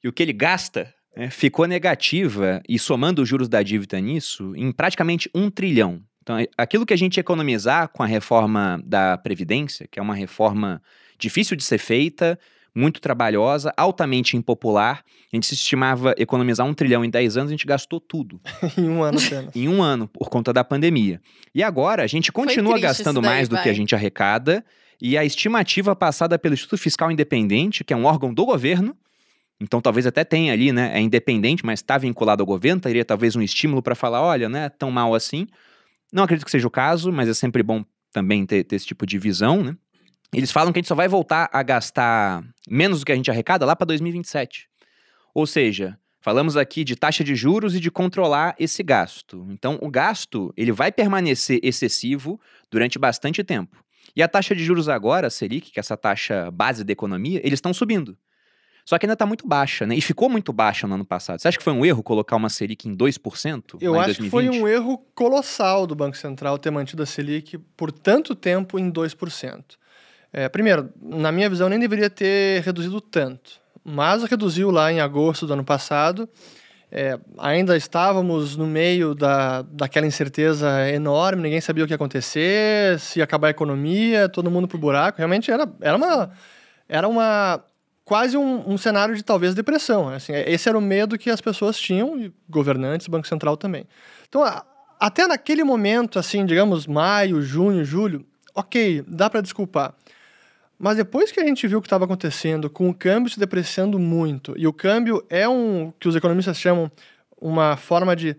e o que ele gasta né, ficou negativa, e somando os juros da dívida nisso, em praticamente um trilhão. Então, aquilo que a gente economizar com a reforma da Previdência, que é uma reforma difícil de ser feita, muito trabalhosa, altamente impopular. A gente se estimava economizar um trilhão em 10 anos, a gente gastou tudo. <laughs>
em um ano apenas. <laughs>
em um ano, por conta da pandemia. E agora a gente continua gastando daí, mais do vai. que a gente arrecada. E a estimativa passada pelo Instituto Fiscal Independente, que é um órgão do governo, então talvez até tenha ali, né? É independente, mas está vinculado ao governo, teria talvez um estímulo para falar, olha, não é tão mal assim. Não acredito que seja o caso, mas é sempre bom também ter, ter esse tipo de visão, né? Eles falam que a gente só vai voltar a gastar menos do que a gente arrecada lá para 2027. Ou seja, falamos aqui de taxa de juros e de controlar esse gasto. Então, o gasto ele vai permanecer excessivo durante bastante tempo. E a taxa de juros agora, a Selic, que é essa taxa base da economia, eles estão subindo. Só que ainda está muito baixa, né? E ficou muito baixa no ano passado. Você acha que foi um erro colocar uma Selic em 2%?
Eu
acho
que foi um erro colossal do Banco Central ter mantido a Selic por tanto tempo em 2%. É, primeiro, na minha visão, nem deveria ter reduzido tanto. Mas reduziu lá em agosto do ano passado. É, ainda estávamos no meio da, daquela incerteza enorme, ninguém sabia o que ia acontecer, se ia acabar a economia, todo mundo pro buraco. Realmente era, era uma. Era uma quase um, um, cenário de talvez depressão. Assim, esse era o medo que as pessoas tinham, e governantes, Banco Central também. Então, a, até naquele momento, assim, digamos, maio, junho, julho, ok, dá para desculpar. Mas depois que a gente viu o que estava acontecendo, com o câmbio se depreciando muito, e o câmbio é um que os economistas chamam uma forma de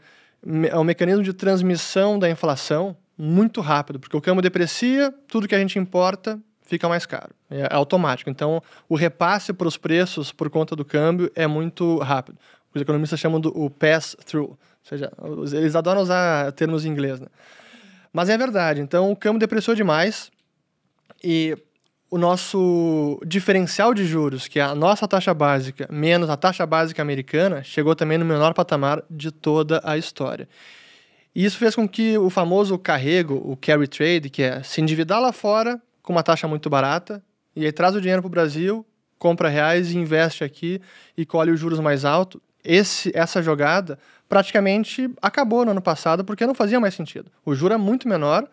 é um mecanismo de transmissão da inflação muito rápido, porque o câmbio deprecia, tudo que a gente importa fica mais caro. É automático. Então, o repasse para os preços por conta do câmbio é muito rápido. Os economistas chamam do o pass-through. Ou seja, eles adoram usar termos em inglês, né? Mas é verdade. Então, o câmbio depreciou demais e o nosso diferencial de juros, que é a nossa taxa básica menos a taxa básica americana, chegou também no menor patamar de toda a história. E isso fez com que o famoso carrego, o carry trade, que é se endividar lá fora com uma taxa muito barata, e aí traz o dinheiro para o Brasil, compra reais e investe aqui e colhe os juros mais altos. Esse, essa jogada praticamente acabou no ano passado porque não fazia mais sentido. O juro é muito menor,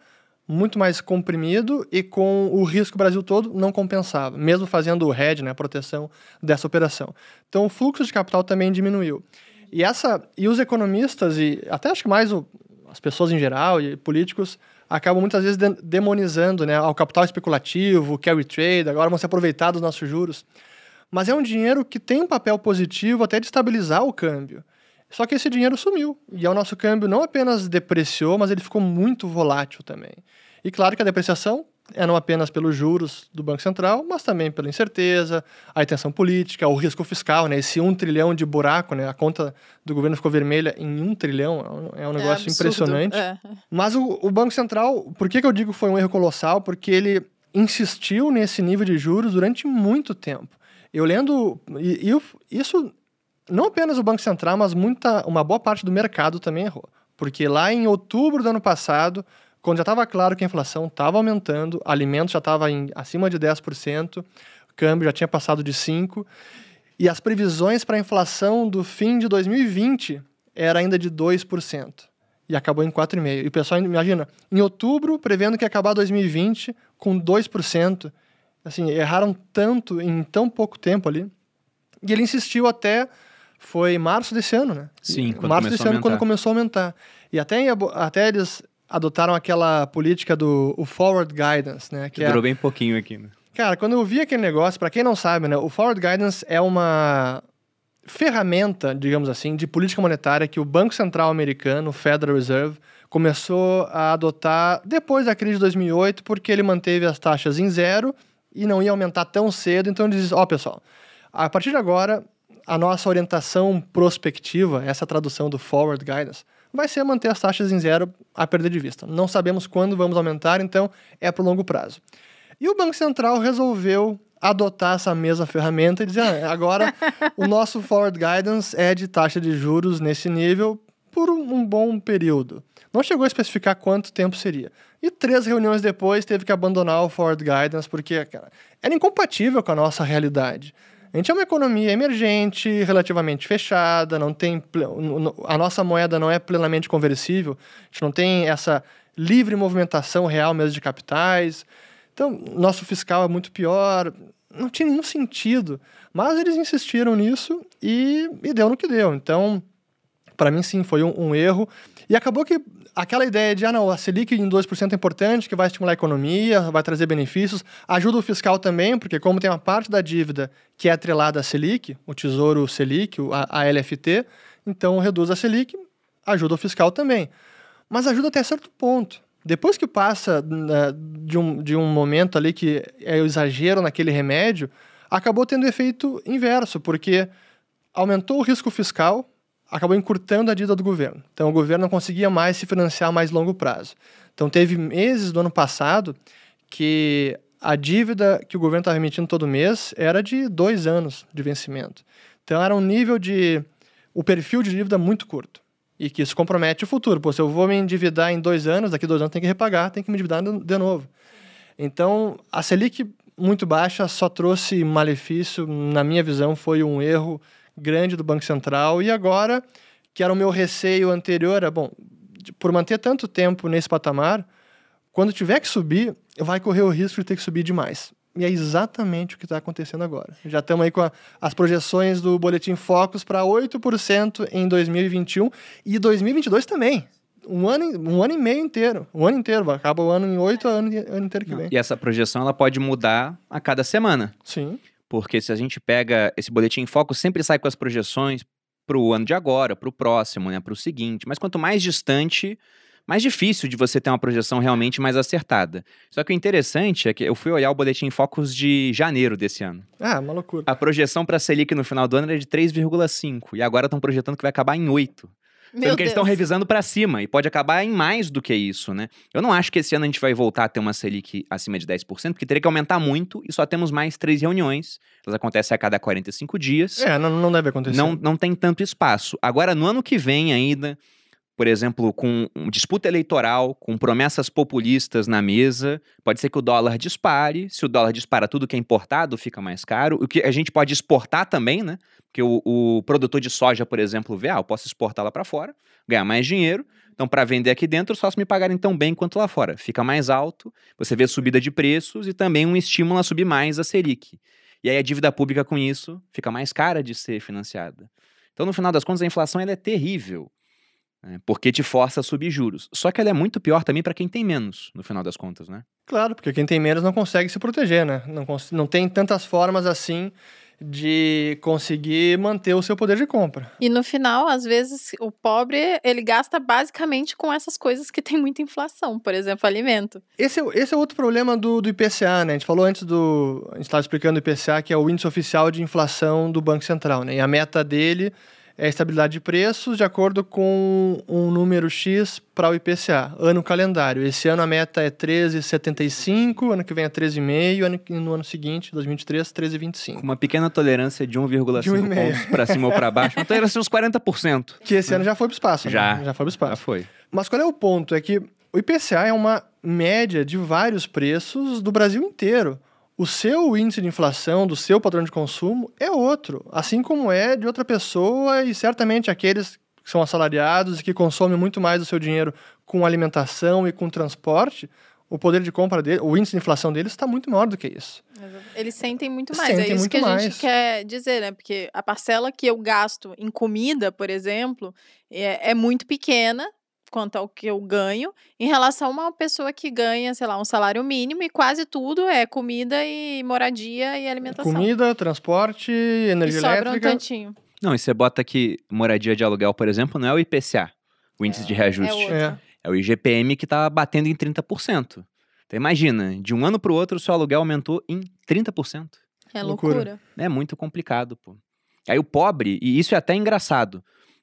muito mais comprimido e com o risco Brasil todo não compensava, mesmo fazendo o hedge, né, a proteção dessa operação. Então o fluxo de capital também diminuiu. E essa e os economistas e até acho que mais o, as pessoas em geral e políticos acabam muitas vezes de demonizando né, o capital especulativo, carry trade, agora vão se aproveitar dos nossos juros. Mas é um dinheiro que tem um papel positivo até de estabilizar o câmbio. Só que esse dinheiro sumiu. E o nosso câmbio não apenas depreciou, mas ele ficou muito volátil também. E claro que a depreciação é não apenas pelos juros do Banco Central, mas também pela incerteza, a intenção política, o risco fiscal, né? Esse um trilhão de buraco, né? A conta do governo ficou vermelha em um trilhão, é um é negócio é impressionante. É. Mas o, o, Banco Central, por que, que eu digo que foi um erro colossal? Porque ele insistiu nesse nível de juros durante muito tempo. Eu lendo, e, e isso não apenas o Banco Central, mas muita, uma boa parte do mercado também errou. Porque lá em outubro do ano passado, quando já estava claro que a inflação estava aumentando, alimentos já estava acima de 10%, o câmbio já tinha passado de 5%, e as previsões para a inflação do fim de 2020 era ainda de 2%. E acabou em 4,5%. E o pessoal, imagina, em outubro, prevendo que ia acabar 2020 com 2%. Assim, erraram tanto em tão pouco tempo ali. E ele insistiu até foi março desse ano, né?
Sim,
quando março desse ano quando começou a aumentar. E até, até eles adotaram aquela política do forward guidance, né?
Que, que é, durou bem pouquinho aqui, né?
Cara, quando eu vi aquele negócio, para quem não sabe, né, o forward guidance é uma ferramenta, digamos assim, de política monetária que o Banco Central americano, o Federal Reserve, começou a adotar depois da crise de 2008, porque ele manteve as taxas em zero e não ia aumentar tão cedo. Então ele diz: ó, oh, pessoal, a partir de agora a nossa orientação prospectiva, essa tradução do forward guidance, vai ser manter as taxas em zero a perder de vista. Não sabemos quando vamos aumentar, então é para o longo prazo. E o Banco Central resolveu adotar essa mesma ferramenta e dizer: ah, agora <laughs> o nosso forward guidance é de taxa de juros nesse nível por um bom período. Não chegou a especificar quanto tempo seria. E três reuniões depois teve que abandonar o forward guidance porque cara, era incompatível com a nossa realidade. A gente é uma economia emergente, relativamente fechada, não tem a nossa moeda não é plenamente conversível, a gente não tem essa livre movimentação real mesmo de capitais. Então, nosso fiscal é muito pior, não tinha nenhum sentido. Mas eles insistiram nisso e, e deu no que deu. Então, para mim, sim, foi um, um erro. E acabou que aquela ideia de, ah, não, a Selic em 2% é importante, que vai estimular a economia, vai trazer benefícios, ajuda o fiscal também, porque como tem uma parte da dívida que é atrelada à Selic, o Tesouro Selic, a, a LFT, então reduz a Selic, ajuda o fiscal também. Mas ajuda até certo ponto. Depois que passa né, de, um, de um momento ali que é o exagero naquele remédio, acabou tendo efeito inverso, porque aumentou o risco fiscal, acabou encurtando a dívida do governo. Então, o governo não conseguia mais se financiar a mais longo prazo. Então, teve meses do ano passado que a dívida que o governo estava emitindo todo mês era de dois anos de vencimento. Então, era um nível de. o perfil de dívida muito curto. E que isso compromete o futuro. Pô, se eu vou me endividar em dois anos, daqui dois anos tem que repagar, tem que me endividar de novo. Então, a Selic muito baixa só trouxe malefício, na minha visão, foi um erro grande do Banco Central. E agora, que era o meu receio anterior, é bom, por manter tanto tempo nesse patamar, quando tiver que subir, vai correr o risco de ter que subir demais. E é exatamente o que está acontecendo agora. Já estamos aí com a, as projeções do Boletim Focus para 8% em 2021 e 2022 também. Um ano, um ano e meio inteiro. Um ano inteiro. Acaba o ano em oito anos ano inteiro que vem.
E essa projeção ela pode mudar a cada semana.
Sim.
Porque se a gente pega esse boletim em foco, sempre sai com as projeções para o ano de agora, para o próximo, né, para o seguinte. Mas quanto mais distante, mais difícil de você ter uma projeção realmente mais acertada. Só que o interessante é que eu fui olhar o boletim em focos de janeiro desse ano.
Ah, uma loucura.
A projeção para a Selic no final do ano era de 3,5 e agora estão projetando que vai acabar em 8. Meu Sendo que eles estão revisando para cima e pode acabar em mais do que isso, né? Eu não acho que esse ano a gente vai voltar a ter uma Selic acima de 10%, porque teria que aumentar muito e só temos mais três reuniões. Elas acontecem a cada 45 dias.
É, não, não deve acontecer.
Não, não tem tanto espaço. Agora, no ano que vem ainda, por exemplo, com disputa eleitoral, com promessas populistas na mesa, pode ser que o dólar dispare. Se o dólar dispara, tudo que é importado fica mais caro. O que a gente pode exportar também, né? Porque o, o produtor de soja, por exemplo, vê, ah, eu posso exportar lá para fora, ganhar mais dinheiro. Então, para vender aqui dentro, só se me pagarem tão bem quanto lá fora. Fica mais alto, você vê subida de preços e também um estímulo a subir mais a Selic. E aí a dívida pública com isso fica mais cara de ser financiada. Então, no final das contas, a inflação ela é terrível, né? porque te força a subir juros. Só que ela é muito pior também para quem tem menos, no final das contas, né?
Claro, porque quem tem menos não consegue se proteger, né? Não, não tem tantas formas assim de conseguir manter o seu poder de compra.
E no final, às vezes, o pobre, ele gasta basicamente com essas coisas que tem muita inflação, por exemplo, alimento.
Esse, é, esse é outro problema do, do IPCA, né? A gente falou antes do... A gente estava explicando o IPCA, que é o índice oficial de inflação do Banco Central, né? E a meta dele é a estabilidade de preços de acordo com um número X para o IPCA, ano calendário. Esse ano a meta é 13,75, ano que vem é 13,5, ano, no ano seguinte, 2023, 13,25.
Com uma pequena tolerância de 1,5 pontos para cima ou para baixo, uma tolerância de uns 40%.
Que esse ano já foi para o espaço.
Já.
Né? Já foi para o espaço.
Já foi.
Mas qual é o ponto? É que o IPCA é uma média de vários preços do Brasil inteiro o seu índice de inflação do seu padrão de consumo é outro, assim como é de outra pessoa e certamente aqueles que são assalariados e que consomem muito mais do seu dinheiro com alimentação e com transporte, o poder de compra dele, o índice de inflação deles está muito maior do que isso.
Eles sentem muito mais.
Sentem
é isso que a
mais.
gente quer dizer, né? Porque a parcela que eu gasto em comida, por exemplo, é, é muito pequena quanto ao que eu ganho, em relação a uma pessoa que ganha, sei lá, um salário mínimo e quase tudo é comida e moradia e alimentação.
Comida, transporte, energia
e sobra
elétrica.
um tantinho.
Não, e você bota aqui moradia de aluguel, por exemplo, não é o IPCA, o índice de
É
reajuste.
É.
É o IGPM que tá batendo em 30%. Então imagina, de um ano para o outro, o seu aluguel aumentou em 30%.
É
Loucura.
loucura.
É muito complicado, pô. Aí o pobre, e isso é até engraçado,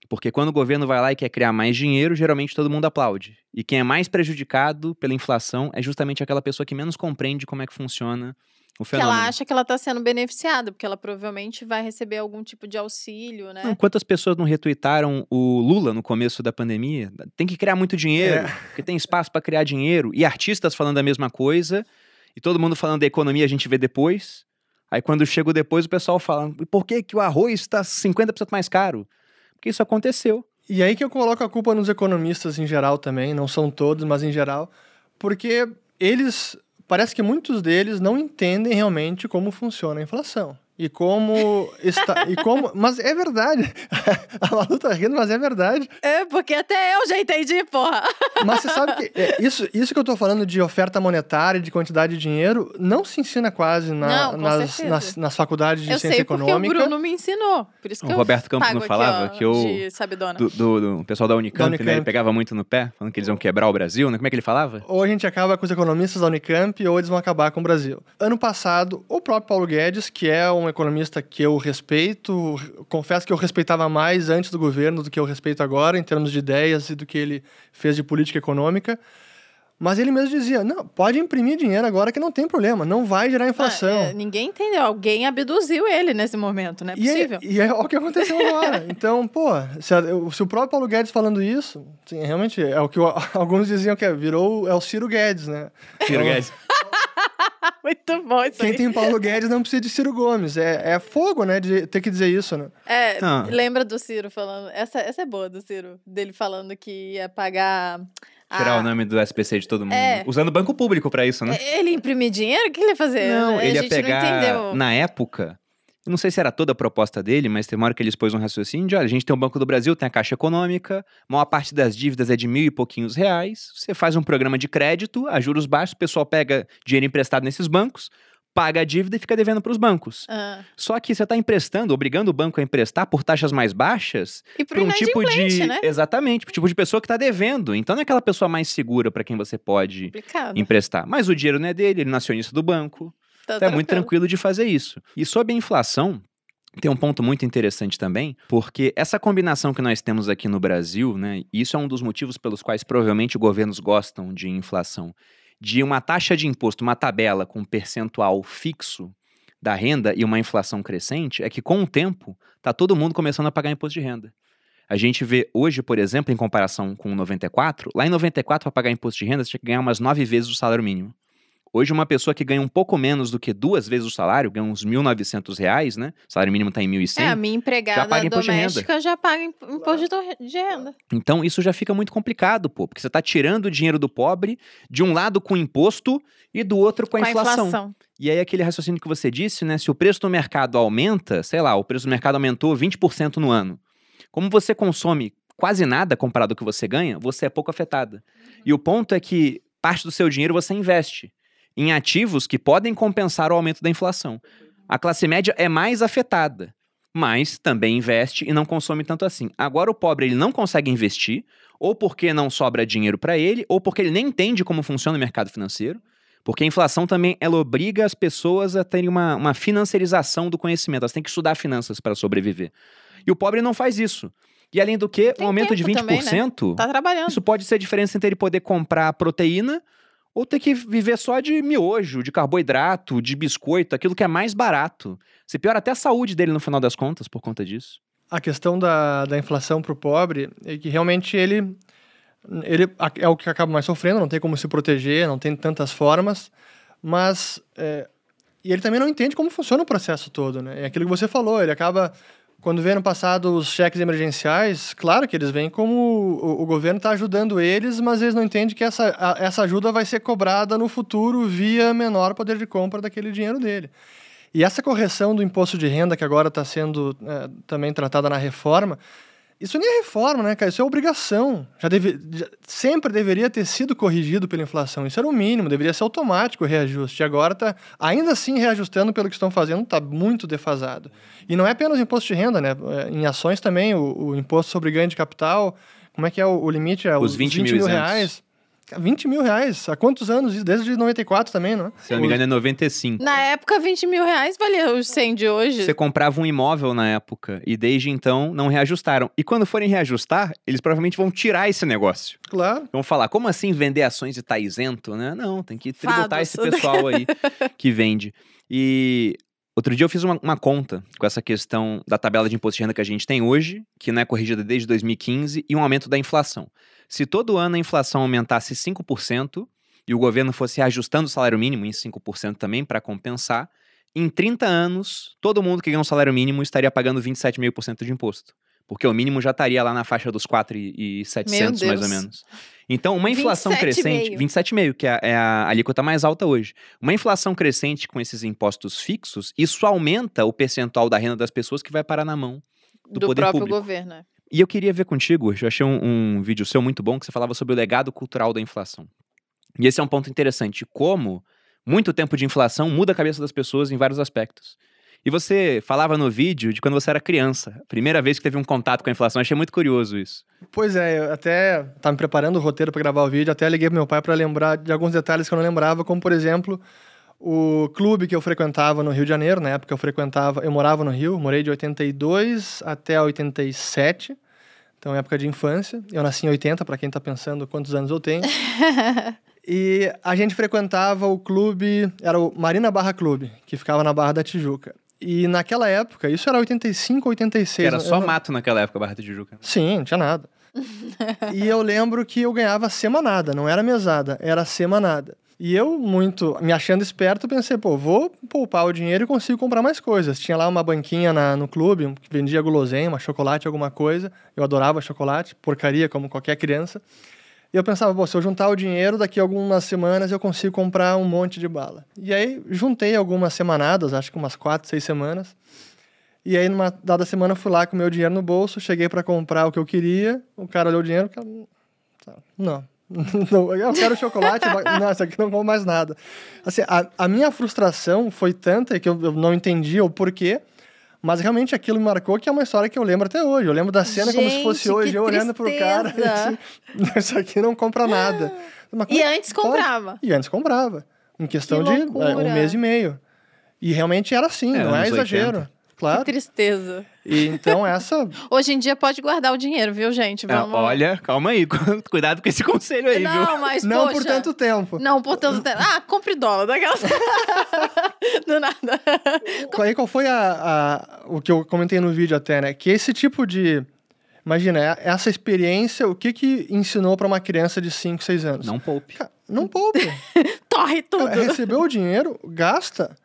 porque quando o governo vai lá e quer criar mais dinheiro, geralmente todo mundo aplaude. E quem é mais prejudicado pela inflação é justamente aquela pessoa que menos compreende como é que funciona o
Que
fenômeno.
ela acha que ela está sendo beneficiada, porque ela provavelmente vai receber algum tipo de auxílio, né?
Não, quantas pessoas não retuitaram o Lula no começo da pandemia? Tem que criar muito dinheiro,
É.
porque tem espaço para criar dinheiro. E artistas falando a mesma coisa, e todo mundo falando da economia, a gente vê depois. Aí quando chega depois, o pessoal fala: por que, que o arroz está 50% mais caro? Porque isso aconteceu.
E aí que eu coloco a culpa nos economistas em geral também, não são todos, mas em geral, porque eles, parece que muitos deles não entendem realmente como funciona a inflação. E como está. e como, <laughs> mas é verdade. <laughs> A Malu tá rindo, mas é verdade.
É, porque até eu já entendi, porra. <laughs>
Mas você sabe que é, isso, isso que eu tô falando de oferta monetária, de quantidade de dinheiro, não se ensina quase na-
Não,
nas, nas, nas faculdades de
Eu
ciência
sei porque o
econômica.
Bruno me ensinou. Por isso
O
que eu
Roberto Campos não
aqui,
falava
ó,
que eu-
De sabedona.
Do, do- do pessoal da Unicamp,
Da
né? Ele
Unicamp.
pegava muito no pé, falando que eles iam quebrar o Brasil, né? Como é que ele falava?
Ou a gente acaba com os economistas da Unicamp, ou eles vão acabar com o Brasil. Ano passado, o próprio Paulo Guedes, que é um economista que eu respeito, confesso que eu respeitava mais antes do governo do que eu respeito agora, em termos de ideias e do que ele fez de política econômica. Mas ele mesmo dizia: não, pode imprimir dinheiro agora que não tem problema, não vai gerar inflação.
Ah, é, ninguém entendeu. Alguém abduziu ele nesse momento, não é
E é,
possível.
e é o que aconteceu agora. <laughs> Então, pô, se, a- se o próprio Paulo Guedes falando isso, sim, realmente é o que o- <laughs> alguns diziam que é, virou é o Ciro Guedes, né?
Ciro
Então,
Guedes. <laughs>
Muito bom isso
Quem
aí.
tem Paulo Guedes não precisa de Ciro Gomes. É, é fogo, né? De ter que dizer isso, né?
É,
Não.
lembra do Ciro falando. Essa, essa é boa do Ciro. Dele falando que ia pagar.
Tirar o nome do SPC de todo mundo.
É.
Usando banco público pra isso, né?
Ele imprimir dinheiro? O que ele ia fazer?
Não, ele ia
não
pegar.
entendeu.
Na época, eu não sei se era toda a proposta dele, mas tem uma hora que ele expôs um raciocínio de: olha, a gente tem o Banco do Brasil, tem a Caixa Econômica, a maior parte das dívidas é de mil e pouquinhos reais. Você faz um programa de crédito a juros baixos, o pessoal pega dinheiro emprestado nesses bancos, paga a dívida e fica devendo para os bancos.
Ah,
Só que você está emprestando, obrigando o banco a emprestar por taxas mais baixas
E
para um tipo de.
né?
Exatamente, pro tipo de pessoa que está devendo. Então não é aquela pessoa mais segura para quem você pode
Complicado.
emprestar. Mas o dinheiro não é dele, ele é nacionista do banco.
Tá
Então é muito
tranquilo.
de fazer isso. E sobre a inflação, tem um ponto muito interessante também, porque essa combinação que nós temos aqui no Brasil, né, e isso é um dos motivos pelos quais provavelmente governos gostam de inflação, de uma taxa de imposto, uma tabela com percentual fixo da renda e uma inflação crescente, é que com o tempo tá todo mundo começando a pagar imposto de renda. A gente vê hoje, por exemplo, em comparação com 94, lá em 94 para pagar imposto de renda você tinha que ganhar umas nove vezes o salário mínimo. Hoje, uma pessoa que ganha um pouco menos do que duas vezes o salário, ganha uns 1.900 reais, né? O salário mínimo está em 1.100.
É, a minha empregada
paga renda.
doméstica já paga imp- imposto de renda.
Então, isso já fica muito complicado, pô. Porque você está tirando o dinheiro do pobre, de um lado com imposto e do outro com a, inflação. E aí, aquele raciocínio que você disse, né? Se o preço no mercado aumenta, sei lá, o preço do mercado aumentou 20% no ano. Como você consome quase nada comparado ao que você ganha, você é pouco afetada. E o ponto é que parte do seu dinheiro você investe em ativos que podem compensar o aumento da inflação. A classe média é mais afetada, mas também investe e não consome tanto assim. Agora o pobre ele não consegue investir, ou porque não sobra dinheiro para ele, ou porque ele nem entende como funciona o mercado financeiro. Porque a inflação também ela obriga as pessoas a terem uma, uma financiarização do conhecimento. Elas têm que estudar finanças para sobreviver. E o pobre não faz isso. E além do que,
Tem
um aumento de 20%,
tempo também, né? Tá
isso pode ser a diferença entre ele poder comprar proteína ou ter que viver só de miojo, de carboidrato, de biscoito, aquilo que é mais barato. Você piora até a saúde dele no final das contas por conta disso.
A questão da, da inflação para o pobre é que realmente ele, ele é o que acaba mais sofrendo, não tem como se proteger, não tem tantas formas, mas é, e ele também não entende como funciona o processo todo, né? É aquilo que você falou, ele acaba quando no passado os cheques emergenciais, claro que eles vêm como o, o governo está ajudando eles, mas eles não entendem que essa, a- essa ajuda vai ser cobrada no futuro via menor poder de compra daquele dinheiro dele. E essa correção do imposto de renda que agora está sendo é, também tratada na reforma, isso nem é reforma, né, cara? Isso é obrigação. Já deve, já- sempre deveria ter sido corrigido pela inflação. Isso era o mínimo, deveria ser automático o reajuste. E agora está, ainda assim, reajustando pelo que estão fazendo, está muito defasado. E não é apenas imposto de renda, né? É, Em ações também, o, o imposto sobre ganho de capital, como é que é o, o limite? É
Os 20 mil
mil
isentos.
reais. 20 mil reais. Há quantos anos? isso? Desde 94 também, não é?
Se eu não me engano, é 95.
Na época, 20 mil reais valia os 100 de hoje.
Você comprava um imóvel na época e desde então não reajustaram. E quando forem reajustar, eles provavelmente vão tirar esse negócio.
Claro.
Vão falar, como assim vender ações e tá isento, né? Não, tem que tributar
Fados.
esse pessoal aí <laughs> que vende. E outro dia eu fiz uma, uma conta com essa questão da tabela de imposto de renda que a gente tem hoje, que não é corrigida desde 2015, e um aumento da inflação. Se todo ano a inflação aumentasse 5% e o governo fosse ajustando o salário mínimo em 5% também para compensar, em 30 anos, todo mundo que ganha um salário mínimo estaria pagando 27,5% de imposto. Porque o mínimo já estaria lá na faixa dos 4,700 mais ou menos. Então, uma inflação
27,5.
crescente, 27,5, que é, é a alíquota mais alta hoje. Uma inflação crescente com esses impostos fixos, isso aumenta o percentual da renda das pessoas que vai parar na mão do,
do próprio
público.
governo.
E eu queria ver contigo, eu achei um, um vídeo seu muito bom que você falava sobre o legado cultural da inflação. E esse é um ponto interessante, como muito tempo de inflação muda a cabeça das pessoas em vários aspectos. E você falava no vídeo de quando você era criança, primeira vez que teve um contato com a inflação, achei muito curioso isso.
Pois é, eu até estava me preparando o roteiro para gravar o vídeo, até liguei pro meu pai para lembrar de alguns detalhes que eu não lembrava, como por exemplo, o clube que eu frequentava no Rio de Janeiro, na época eu frequentava, eu morava no Rio, morei de 82 até 87. Então, época de infância. Eu nasci em 80, para quem tá pensando quantos anos eu tenho. <laughs> E a gente frequentava o clube, era o Marina Barra Clube, que ficava na Barra da Tijuca. E naquela época, isso era 85, 86.
Que era
eu
só
não-
mato naquela época, Barra da Tijuca.
Sim, não tinha nada. <laughs> e eu lembro que eu ganhava semanada, não era mesada, era semanada. E eu, muito me achando esperto, pensei, pô, vou poupar o dinheiro e consigo comprar mais coisas. Tinha lá uma banquinha na- no clube que vendia guloseima, chocolate, alguma coisa. Eu adorava chocolate, porcaria, como qualquer criança. E eu pensava, pô, se eu juntar o dinheiro, daqui a algumas semanas eu consigo comprar um monte de bala. E aí juntei algumas semanadas, acho que umas quatro, seis semanas. E aí, numa dada semana, fui lá com o meu dinheiro no bolso, cheguei para comprar o que eu queria. O cara olhou o dinheiro, tá, não. <laughs> não, eu quero chocolate, não, isso aqui não como mais nada. Assim, a, a minha frustração foi tanta que eu, eu não entendia o porquê, mas realmente aquilo me marcou que é uma história que eu lembro até hoje. Eu lembro da cena como se fosse
Gente,
hoje, eu olhando pro cara, <laughs> assim, isso aqui não compra nada. <gasps> Mas
E
é
antes
pode?
comprava.
E antes comprava. Em questão
Que
de é, um mês e meio. E realmente era assim,
É,
não é exagero.
80.
Claro.
Que tristeza.
E então essa. <laughs>
Hoje em dia pode guardar o dinheiro, viu, gente?
É,
Vamos...
olha, calma aí, <laughs> cuidado com esse conselho aí, viu?
Não, mas
não
poxa,
por tanto tempo.
Não, por tanto tempo. Ah, compre dólar daquelas. <laughs> Do nada.
Aí qual foi a, a- o que eu comentei no vídeo até, né? Que esse tipo de. Imagina, é- essa experiência, o que que ensinou para uma criança de 5, 6 anos?
Não poupe.
Não poupe.
Torre tudo.
Recebeu o dinheiro, gasta.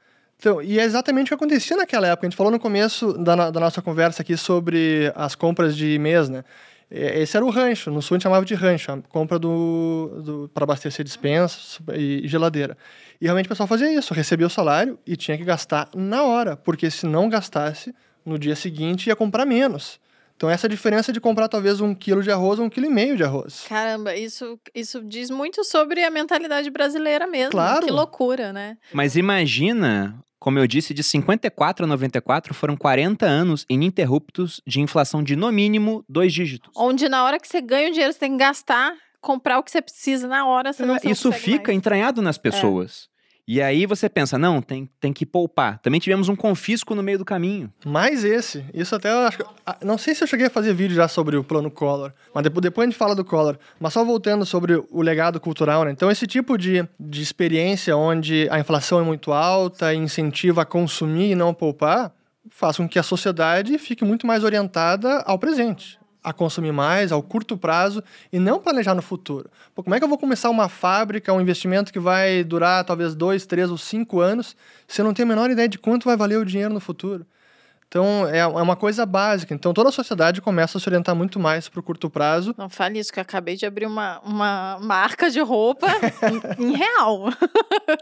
Então, e é exatamente o que acontecia naquela época. A gente falou no começo da, da nossa conversa aqui sobre as compras de mês, né? Esse era o rancho, no sul a gente chamava de rancho, a compra do, do, para abastecer dispensa e geladeira. E realmente o pessoal fazia isso, recebia o salário e tinha que gastar na hora, porque se não gastasse, no dia seguinte ia comprar menos. Então, essa é diferença de comprar talvez um quilo de arroz ou um quilo e meio de arroz.
Caramba, isso, isso diz muito sobre a mentalidade brasileira mesmo.
Claro.
Que loucura, né?
Mas imagina, como eu disse, de 54 a 94 foram 40 anos ininterruptos de inflação de no mínimo dois dígitos.
Onde na hora que você ganha o dinheiro, você tem que gastar, comprar o que você precisa na hora, você
É, Isso
não consegue
fica
mais. É.
entranhado nas pessoas. E aí você pensa, não, tem, tem que poupar. Também tivemos um confisco no meio do caminho.
Mais esse. Isso até eu acho Não sei se eu cheguei a fazer vídeo já sobre o plano Collor, mas depois, depois a gente fala do Collor. Mas só voltando sobre o legado cultural, né? Então, esse tipo de, de experiência onde a inflação é muito alta, incentiva a consumir e não poupar, faz com que a sociedade fique muito mais orientada ao presente. A consumir mais, ao curto prazo e não planejar no futuro. Pô, como é que eu vou começar uma fábrica, um investimento que vai durar talvez dois, três ou cinco anos, se eu não tenho a menor ideia de quanto vai valer o dinheiro no futuro? Então, é é uma coisa básica. Então, toda a sociedade começa a se orientar muito mais para o curto prazo.
Não fale isso, que eu acabei de abrir uma, uma marca de roupa <laughs> em, em real.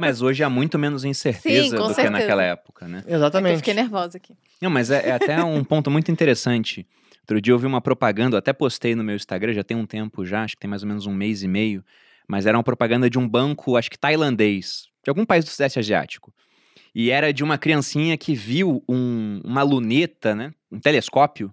Mas hoje há muito menos incerteza
Sim, com
do que
certeza.
naquela época, né?
É que eu
Exatamente.
fiquei nervosa aqui.
Não, mas é, é até um ponto muito interessante. Outro dia eu vi uma propaganda, até postei no meu Instagram, já tem um tempo já, acho que tem mais ou menos um mês e meio, mas era uma propaganda de um banco, acho que tailandês, de algum país do Sudeste Asiático. E era de uma criancinha que viu um- uma luneta, né? Um telescópio.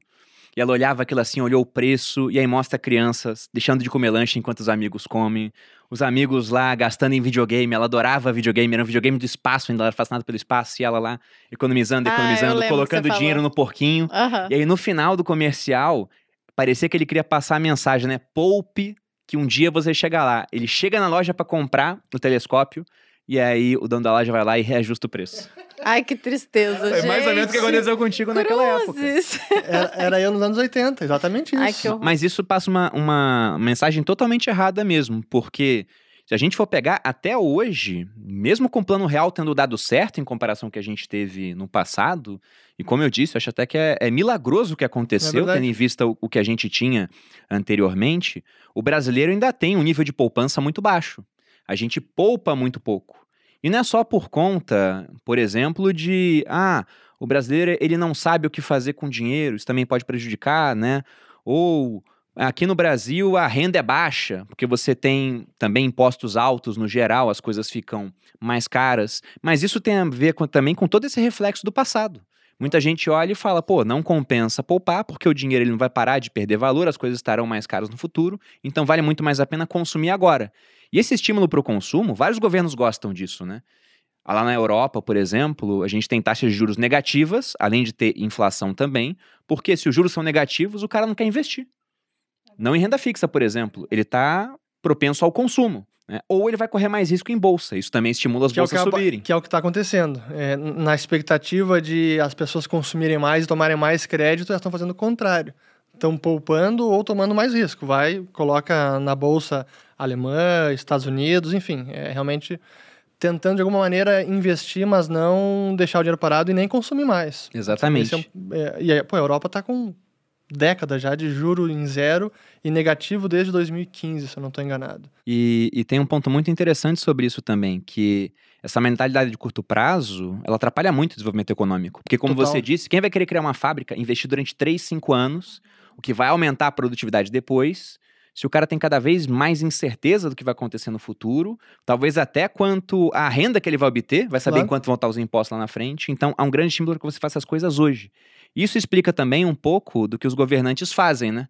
E ela olhava aquilo assim, olhou o preço, e aí mostra crianças deixando de comer lanche enquanto os amigos comem. Os amigos lá gastando em videogame, ela adorava videogame, era um videogame do espaço, ainda ela era fascinada pelo espaço, e ela lá economizando,
Ah,
economizando,
que
colocando dinheiro no porquinho.
Aham.
E aí, no final do comercial, parecia que ele queria passar a mensagem, né? Poupe, que um dia você chega lá. Ele chega na loja pra comprar o telescópio, e aí o dono da loja vai lá e reajusta o preço.
Ai, que tristeza, gente.
É mais ou menos o que aconteceu contigo naquela época.
Cruzes.
Era, era eu nos anos 80, exatamente isso.
Ai, que horror.
Mas isso passa uma, uma mensagem totalmente errada mesmo, porque se a gente for pegar até hoje, mesmo com o plano real tendo dado certo em comparação com o que a gente teve no passado, e como eu disse, eu acho até que é, é milagroso o que aconteceu,
verdade.
tendo em vista o, o que a gente tinha anteriormente, o brasileiro ainda tem um nível de poupança muito baixo. A gente poupa muito pouco. E não é só por conta, por exemplo, de ah, o brasileiro ele não sabe o que fazer com dinheiro, isso também pode prejudicar, né? Ou aqui no Brasil a renda é baixa, porque você tem também impostos altos no geral, as coisas ficam mais caras. Mas isso tem a ver com- também com todo esse reflexo do passado. Muita gente olha e fala, pô, não compensa poupar, porque o dinheiro ele não vai parar de perder valor, as coisas estarão mais caras no futuro, então vale muito mais a pena consumir agora. E esse estímulo para o consumo, vários governos gostam disso, né? Lá na Europa, por exemplo, a gente tem taxas de juros negativas, além de ter inflação também, porque se os juros são negativos, o cara não quer investir. Não em renda fixa, por exemplo. Ele está propenso ao consumo. né? Ou ele vai correr mais risco em bolsa. Isso também estimula as
que é
bolsas a
acaba-
subirem.
que é o que está acontecendo. É, na expectativa de as pessoas consumirem mais e tomarem mais crédito, elas estão fazendo o contrário. Estão poupando ou tomando mais risco. Vai, coloca na bolsa alemã, Estados Unidos, enfim. É realmente tentando de alguma maneira investir, mas não deixar o dinheiro parado e nem consumir mais.
Exatamente.
É é, e aí, pô, a Europa está com décadas já de juro em zero e negativo desde 2015, se eu não estou enganado.
E, e tem um ponto muito interessante sobre isso também, que essa mentalidade de curto prazo, ela atrapalha muito o desenvolvimento econômico. Porque como
Total.
você disse, quem vai querer criar uma fábrica, investir durante 3, 5 anos, o que vai aumentar a produtividade depois, se o cara tem cada vez mais incerteza do que vai acontecer no futuro, talvez até quanto a renda que ele vai obter, vai saber
Claro.
em quanto vão estar os impostos lá na frente. Então, há um grande estímulo para que você faça as coisas hoje. Isso explica também um pouco do que os governantes fazem, né?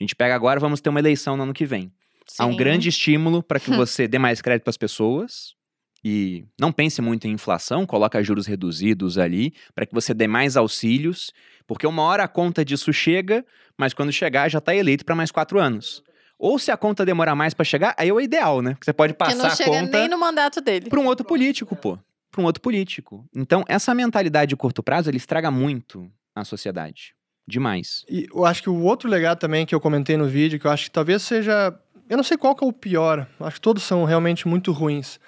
A gente pega agora, vamos ter uma eleição no ano que vem. Há um
Sim.
grande estímulo para que <laughs> você dê mais crédito para as pessoas e não pense muito em inflação, coloca juros reduzidos ali para que você dê mais auxílios, porque uma hora a conta disso chega, mas quando chegar já está eleito para mais quatro anos. Ou se a conta demorar mais para chegar, aí é o ideal, né? Que você pode
Que
passar
não
a
chega
conta
nem no mandato dele.
para um outro político, pô. Para um outro político. Então, essa mentalidade de curto prazo, ele estraga muito a sociedade. Demais.
E eu acho que o outro legado também que eu comentei no vídeo, que eu acho que talvez seja. Eu não sei qual que é o pior, acho que todos são realmente muito ruins.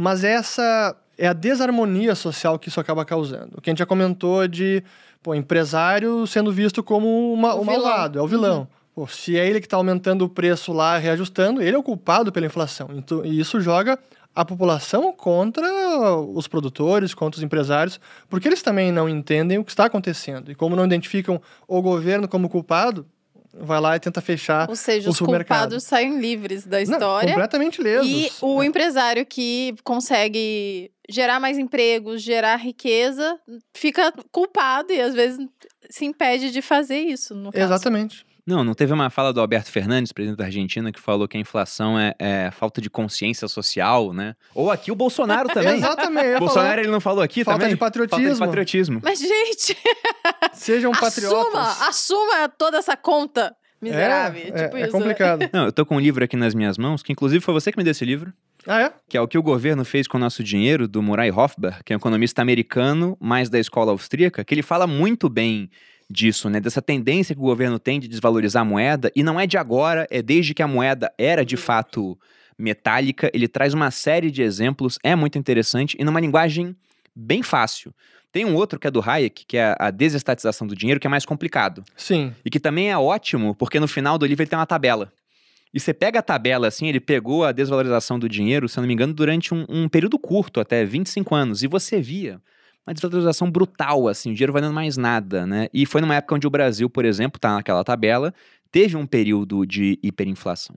Mas essa é a desarmonia social que isso acaba causando. O que a gente já comentou de pô, empresário sendo visto como uma,
O
o malvado, é o vilão. Pô, se é ele que está aumentando o preço lá, reajustando, ele é o culpado pela inflação. Então, e isso joga a população contra os produtores, contra os empresários, porque eles também não entendem o que está acontecendo. E como não identificam o governo como culpado, vai lá e tenta fechar
Ou seja,
o
os
supermercado.
culpados saem livres da
Não,
história.
completamente lesos.
E o empresário que consegue gerar mais empregos, gerar riqueza, fica culpado e às vezes se impede de fazer isso. No caso.
Exatamente.
Não, não teve uma fala do Alberto Fernandes, presidente da Argentina, que falou que a inflação é, é falta de consciência social, né? Ou aqui o Bolsonaro <laughs> também.
Exatamente.
Bolsonaro
falar,
ele não falou aqui
falta
também?
de patriotismo.
Falta de patriotismo.
Mas, gente, <laughs>
Sejam
assuma,
patriotas.
assuma toda essa conta miserável.
É,
tipo
é, é
isso.
complicado.
Não, eu tô com um livro aqui nas minhas mãos, que inclusive foi você que me deu esse livro.
ah, é?
que é o que o governo fez com o nosso dinheiro, do Murray Hofbauer, que é um economista americano, mais da escola austríaca, que ele fala muito bem disso, né? Dessa tendência que o governo tem de desvalorizar a moeda, e não é de agora, é desde que a moeda era de fato metálica. Ele traz uma série de exemplos, é muito interessante, e numa linguagem bem fácil. Tem um outro que é do Hayek, que é a desestatização do dinheiro, que é mais complicado.
Sim.
E que também é ótimo, porque no final do livro ele tem uma tabela. E você pega a tabela, assim, ele pegou a desvalorização do dinheiro, se eu não me engano, durante um, um período curto, até 25 anos. E você via uma desvalorização brutal, assim, o dinheiro valendo mais nada, né? E foi numa época onde o Brasil, por exemplo, tá naquela tabela, teve um período de hiperinflação.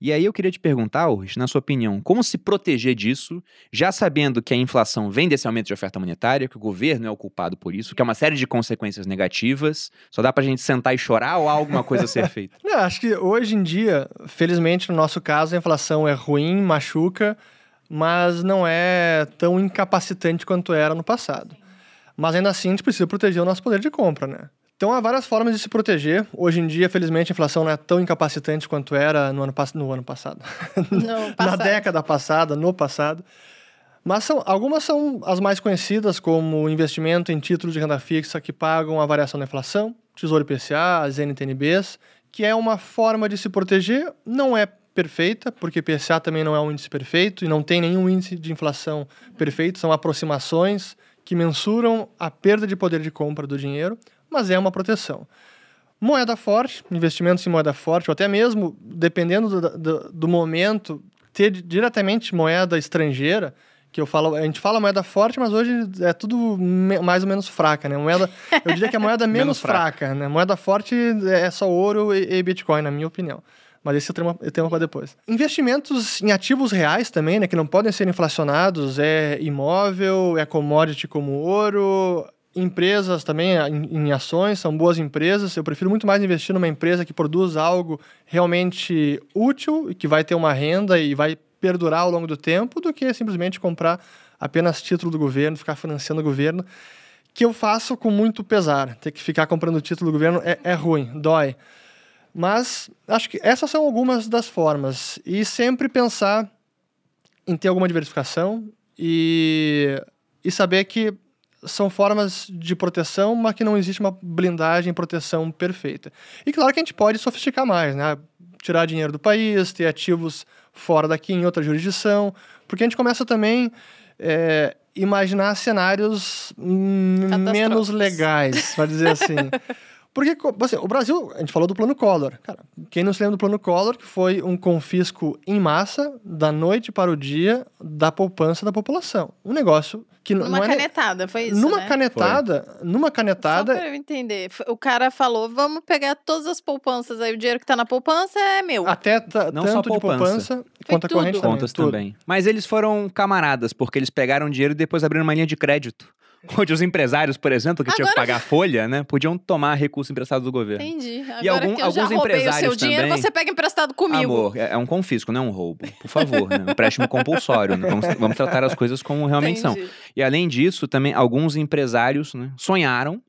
E aí eu queria te perguntar, Ulrich, na sua opinião, como se proteger disso, já sabendo que a inflação vem desse aumento de oferta monetária, que o governo é o culpado por isso, que é uma série de consequências negativas, só dá pra gente sentar e chorar ou há alguma coisa a ser <laughs> feita?
Não, acho que hoje em dia, felizmente no nosso caso, a inflação é ruim, machuca, mas não é tão incapacitante quanto era no passado. Mas ainda assim, a gente precisa proteger o nosso poder de compra, né? Então há várias formas de se proteger. Hoje em dia, felizmente, a inflação não é tão incapacitante quanto era no ano, pass- no ano passado.
No <laughs>
Na
passado.
década passada, no passado. Mas são, algumas são as mais conhecidas, como investimento em títulos de renda fixa que pagam a variação da inflação, Tesouro IPCA, as NTNBs, que é uma forma de se proteger. Não é perfeita, porque IPCA também não é um índice perfeito e não tem nenhum índice de inflação perfeito, são aproximações que mensuram a perda de poder de compra do dinheiro, mas é uma proteção. Moeda forte, investimentos em moeda forte, ou até mesmo, dependendo do, do, do momento, ter diretamente moeda estrangeira, que eu falo, a gente fala moeda forte, mas hoje é tudo me- mais ou menos fraca, né? Moeda, eu diria que a moeda <laughs> menos,
Menos fraca.
fraca, né? Moeda forte é só ouro e, e Bitcoin, na minha opinião. Mas esse é tema, tema para depois. Investimentos em ativos reais também, né? Que não podem ser inflacionados. É imóvel, é commodity como ouro. Empresas também em, em ações, são boas empresas. Eu prefiro muito mais investir numa empresa que produz algo realmente útil e que vai ter uma renda e vai perdurar ao longo do tempo do que simplesmente comprar apenas título do governo, ficar financiando o governo, que eu faço com muito pesar. Ter que ficar comprando título do governo é, é ruim, dói. Mas acho que essas são algumas das formas. E sempre pensar em ter alguma diversificação e, e saber que são formas de proteção, mas que não existe uma blindagem, proteção perfeita. E claro que a gente pode sofisticar mais, né? Tirar dinheiro do país, ter ativos fora daqui, em outra jurisdição, porque a gente começa também é, imaginar cenários menos legais, para dizer assim. <laughs> Porque assim, o Brasil, a gente falou do plano Collor. Cara, quem não se lembra do plano Collor, que foi um confisco em massa, da noite para o dia, da poupança da população. Um negócio que
Numa
não é. ne-
canetada, foi isso,
numa
né?
canetada, numa
Só
canetada,
pra eu entender. O cara falou, vamos pegar todas as poupanças aí, o dinheiro que tá na poupança é meu.
até
Não só
tanto de
poupança.
poupança quanto a
tudo.
corrente também.
Contas
tudo.
também. Mas eles foram camaradas, porque eles pegaram dinheiro e depois abriram uma linha de crédito. Onde os empresários, por exemplo, que tinham que
Agora-
pagar folha, né? Podiam tomar recurso emprestado do governo.
Entendi. Agora
E algum-
que eu já
alguns
roubei o seu
empresários
dinheiro,
também-
você pega emprestado comigo.
Amor, é é um confisco, não é um roubo. Por favor, né? Um empréstimo compulsório. né? Vamos, vamos tratar as coisas como realmente são.
Entendi.
E além disso, também alguns empresários né, sonharam,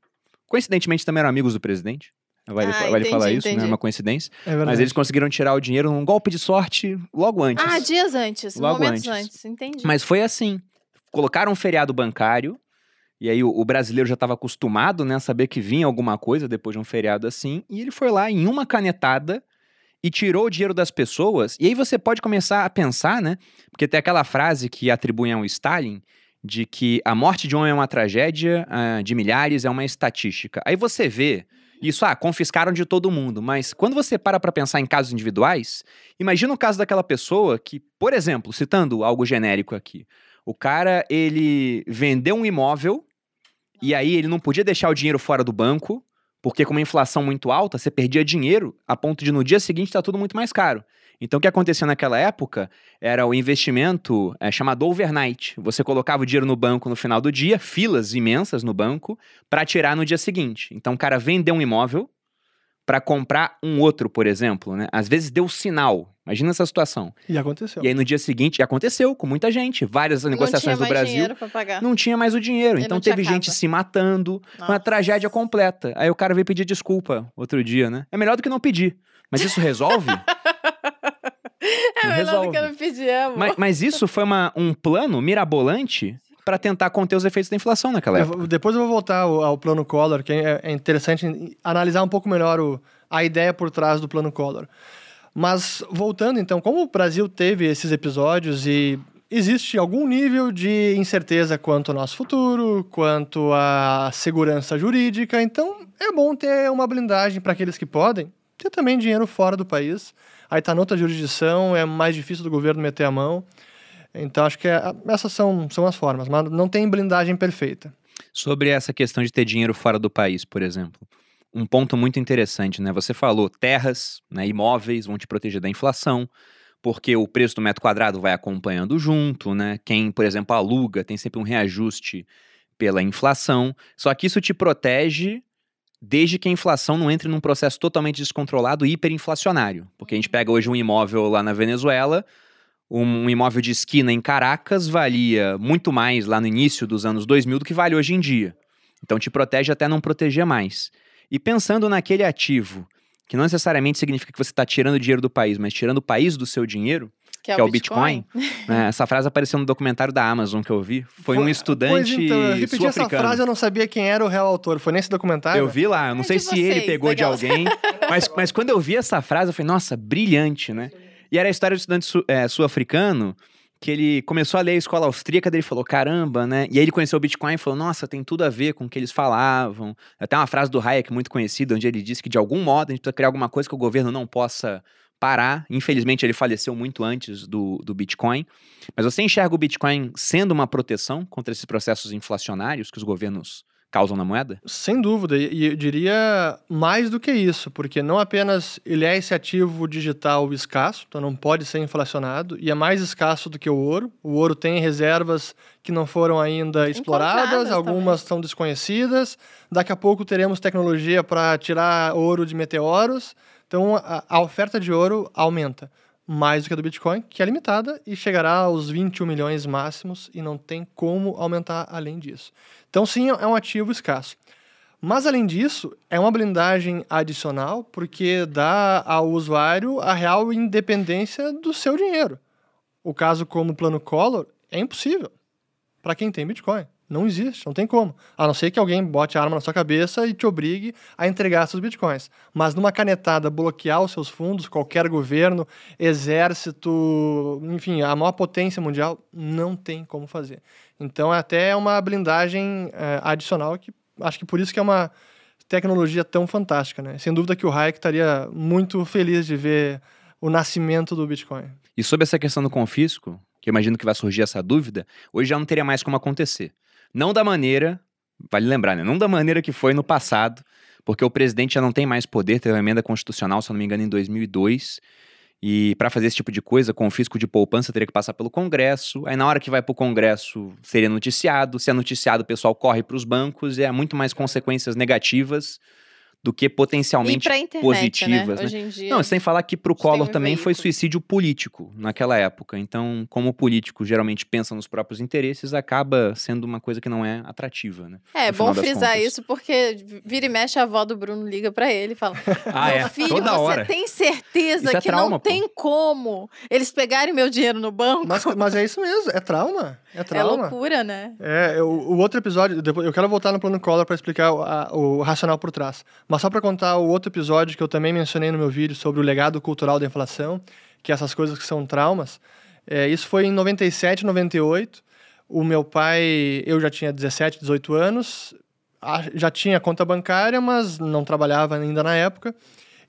coincidentemente também eram amigos do presidente. Vale,
Ah,
vale
entendi,
falar isso, né?
entendi.
É uma coincidência.
É verdade.
Mas eles conseguiram tirar o dinheiro num golpe de sorte logo antes.
Ah, dias antes,
Logo
momentos
antes.
antes. Entendi.
Mas foi assim. Colocaram um feriado bancário, e aí o, o brasileiro já estava acostumado, né, a saber que vinha alguma coisa depois de um feriado assim, e ele foi lá em uma canetada e tirou o dinheiro das pessoas. E aí você pode começar a pensar, né? Porque tem aquela frase que atribuem ao Stalin de que a morte de um homem é uma tragédia, a de milhares é uma estatística. Aí você vê Isso, ah, confiscaram de todo mundo. Mas quando você para para pensar em casos individuais, imagina o caso daquela pessoa que, por exemplo, citando algo genérico aqui, o cara, ele vendeu um imóvel e aí ele não podia deixar o dinheiro fora do banco, porque com uma inflação muito alta, você perdia dinheiro a ponto de no dia seguinte estar tá tudo muito mais caro. Então, o que acontecia naquela época era o investimento é, chamado overnight. Você colocava o dinheiro no banco no final do dia, filas imensas no banco, para tirar no dia seguinte. Então, o cara vendeu um imóvel para comprar um outro, por exemplo. Né? Às vezes deu sinal. Imagina essa situação.
E aconteceu.
E aí no dia seguinte, aconteceu com muita gente. Várias negociações
não
do Brasil. Não tinha mais o dinheiro.
E
então
não tinha
teve gente se matando. Foi uma
Nossa.
tragédia completa. Aí o cara veio pedir desculpa outro dia, né? É melhor do que não pedir. Mas isso resolve? <laughs>
É
Não
melhor do
resolve.
que eu não pedir, amor.
mas, mas isso foi uma- um plano mirabolante para tentar conter os efeitos da inflação naquela
Eu
época.
vou- depois eu vou voltar ao, ao plano Collor, que é, é interessante analisar um pouco melhor o- a ideia por trás do plano Collor. Mas voltando então, como o Brasil teve esses episódios e existe algum nível de incerteza quanto ao nosso futuro, quanto à segurança jurídica, então é bom ter uma blindagem para aqueles que podem, ter também dinheiro fora do país. Aí tá noutra jurisdição, é mais difícil do governo meter a mão. Então acho que é- essas são, são as formas, mas não tem blindagem perfeita.
Sobre essa questão de ter dinheiro fora do país, por exemplo. Um ponto muito interessante, né? Você falou terras, né, imóveis vão te proteger da inflação, porque o preço do metro quadrado vai acompanhando junto, né? Quem, por exemplo, aluga tem sempre um reajuste pela inflação. Só que isso te protege desde que a inflação não entre num processo totalmente descontrolado e hiperinflacionário. Porque a gente pega hoje um imóvel lá na Venezuela, um imóvel de esquina em Caracas valia muito mais lá no início dos anos 2000 do que vale hoje em dia. Então te protege até não proteger mais. E pensando naquele ativo, que não necessariamente significa que você está tirando dinheiro do país, mas tirando o país do seu dinheiro,
que
que é o Bitcoin, <laughs> né? essa frase apareceu no documentário da Amazon que eu vi. Foi um
Pois
estudante
então, eu repeti essa frase, eu não sabia quem era o real autor. Foi nesse documentário?
Eu vi lá, eu não
É
sei
de
se ele
vocês,
pegou de
legal.
alguém, <laughs> mas, mas quando eu vi essa frase, eu falei, nossa, brilhante, né? E era a história do estudante sul- é, sul-africano, que ele começou a ler a escola austríaca, daí ele falou, caramba, né? E aí ele conheceu o Bitcoin e falou, nossa, tem tudo a ver com o que eles falavam. Até uma frase do Hayek muito conhecida, onde ele disse que de algum modo a gente precisa criar alguma coisa que o governo não possa parar. Infelizmente ele faleceu muito antes do, do Bitcoin. Mas você enxerga o Bitcoin sendo uma proteção contra esses processos inflacionários que os governos causam na moeda?
Sem dúvida, e eu diria mais do que isso, porque não apenas ele é esse ativo digital escasso, então não pode ser inflacionado, e é mais escasso do que o ouro. O ouro tem reservas que não foram ainda exploradas, algumas são desconhecidas. Daqui a pouco teremos tecnologia para tirar ouro de meteoros. Então a, a oferta de ouro aumenta mais do que a do Bitcoin, que é limitada e chegará aos 21 milhões máximos e não tem como aumentar além disso. Então, sim, é um ativo escasso. Mas, além disso, é uma blindagem adicional porque dá ao usuário a real independência do seu dinheiro. O caso como o plano Collor é impossível para quem tem Bitcoin. Não existe, não tem como. A não ser que alguém bote a arma na sua cabeça e te obrigue a entregar seus bitcoins. Mas numa canetada bloquear os seus fundos, qualquer governo, exército, enfim, a maior potência mundial, não tem como fazer. Então é até uma blindagem é, adicional que acho que por isso que é uma tecnologia tão fantástica, né? Sem dúvida que o Hayek estaria muito feliz de ver o nascimento do Bitcoin.
E sobre essa questão do confisco, que eu imagino que vai surgir essa dúvida, hoje já não teria mais como acontecer. Não da maneira, vale lembrar, né? Não da maneira que foi no passado, porque o presidente já não tem mais poder, teve uma emenda constitucional, se não me engano, em 2002. E para fazer esse tipo de coisa, confisco de poupança teria que passar pelo Congresso. Aí na hora que vai para o Congresso, seria noticiado. Se é noticiado, o pessoal corre para os bancos e há muito mais consequências negativas do que
E
potencialmente
pra internet,
positivas,
né?
né?
Hoje em dia.
Não, sem falar que pro
A gente tem
Collor
um
também foi
veículo.
suicídio político naquela época. Então, como o político geralmente pensa nos próprios interesses, acaba sendo uma coisa que não é atrativa, né?
É bom frisar
contas.
isso, porque vira e mexe a avó do Bruno liga pra ele e fala: <laughs>
Ah,
Meu
é.
filho,
Toda
você
hora.
tem certeza
Isso é
que
trauma,
não
pô.
tem como eles pegarem meu dinheiro no banco?
Mas, mas é isso mesmo, é trauma. É
é
trauma.
loucura, né?
É, eu- o outro episódio, eu quero voltar no plano Collor para explicar o, a- o racional por trás. Mas só para contar o outro episódio que eu também mencionei no meu vídeo sobre o legado cultural da inflação, que é essas coisas que são traumas. É, isso foi em 97, 98. O meu pai, eu já tinha 17, 18 anos. já tinha conta bancária, mas não trabalhava ainda na época.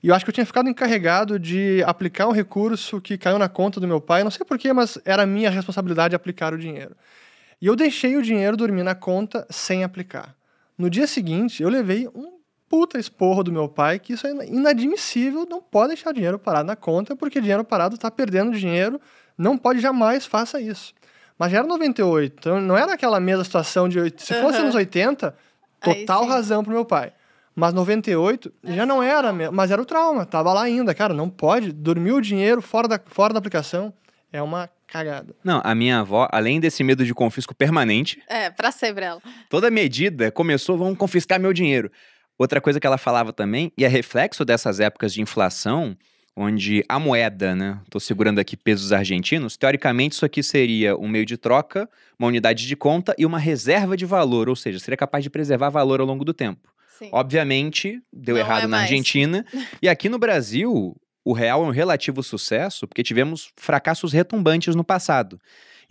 E eu acho que eu tinha ficado encarregado de aplicar um recurso que caiu na conta do meu pai, não sei porquê, mas era minha responsabilidade aplicar o dinheiro. E eu deixei o dinheiro dormir na conta sem aplicar. No dia seguinte, eu levei um puta esporro do meu pai que isso é inadmissível, não pode deixar dinheiro parado na conta, porque dinheiro parado está perdendo dinheiro, não pode jamais faça isso. Mas já era 98, então não era aquela mesma situação de. Se fosse
Aham.
anos 80, total razão pro meu pai. Mas 98 já não era, mas era o trauma, tava lá ainda, cara, não pode dormir o dinheiro fora da, fora da aplicação é uma cagada.
Não, a minha avó, além desse medo de confisco permanente,
É, pra sempre ela.
toda medida começou, vão confiscar meu dinheiro. Outra coisa que ela falava também, e é reflexo dessas épocas de inflação, onde a moeda, né? Tô segurando aqui pesos argentinos, teoricamente isso aqui seria um meio de troca, uma unidade de conta e uma reserva de valor, ou seja, seria capaz de preservar valor ao longo do tempo.
Sim.
Obviamente, deu
Não
errado
é
na
mais.
Argentina. e aqui no Brasil, o real é um relativo sucesso, porque tivemos fracassos retumbantes no passado.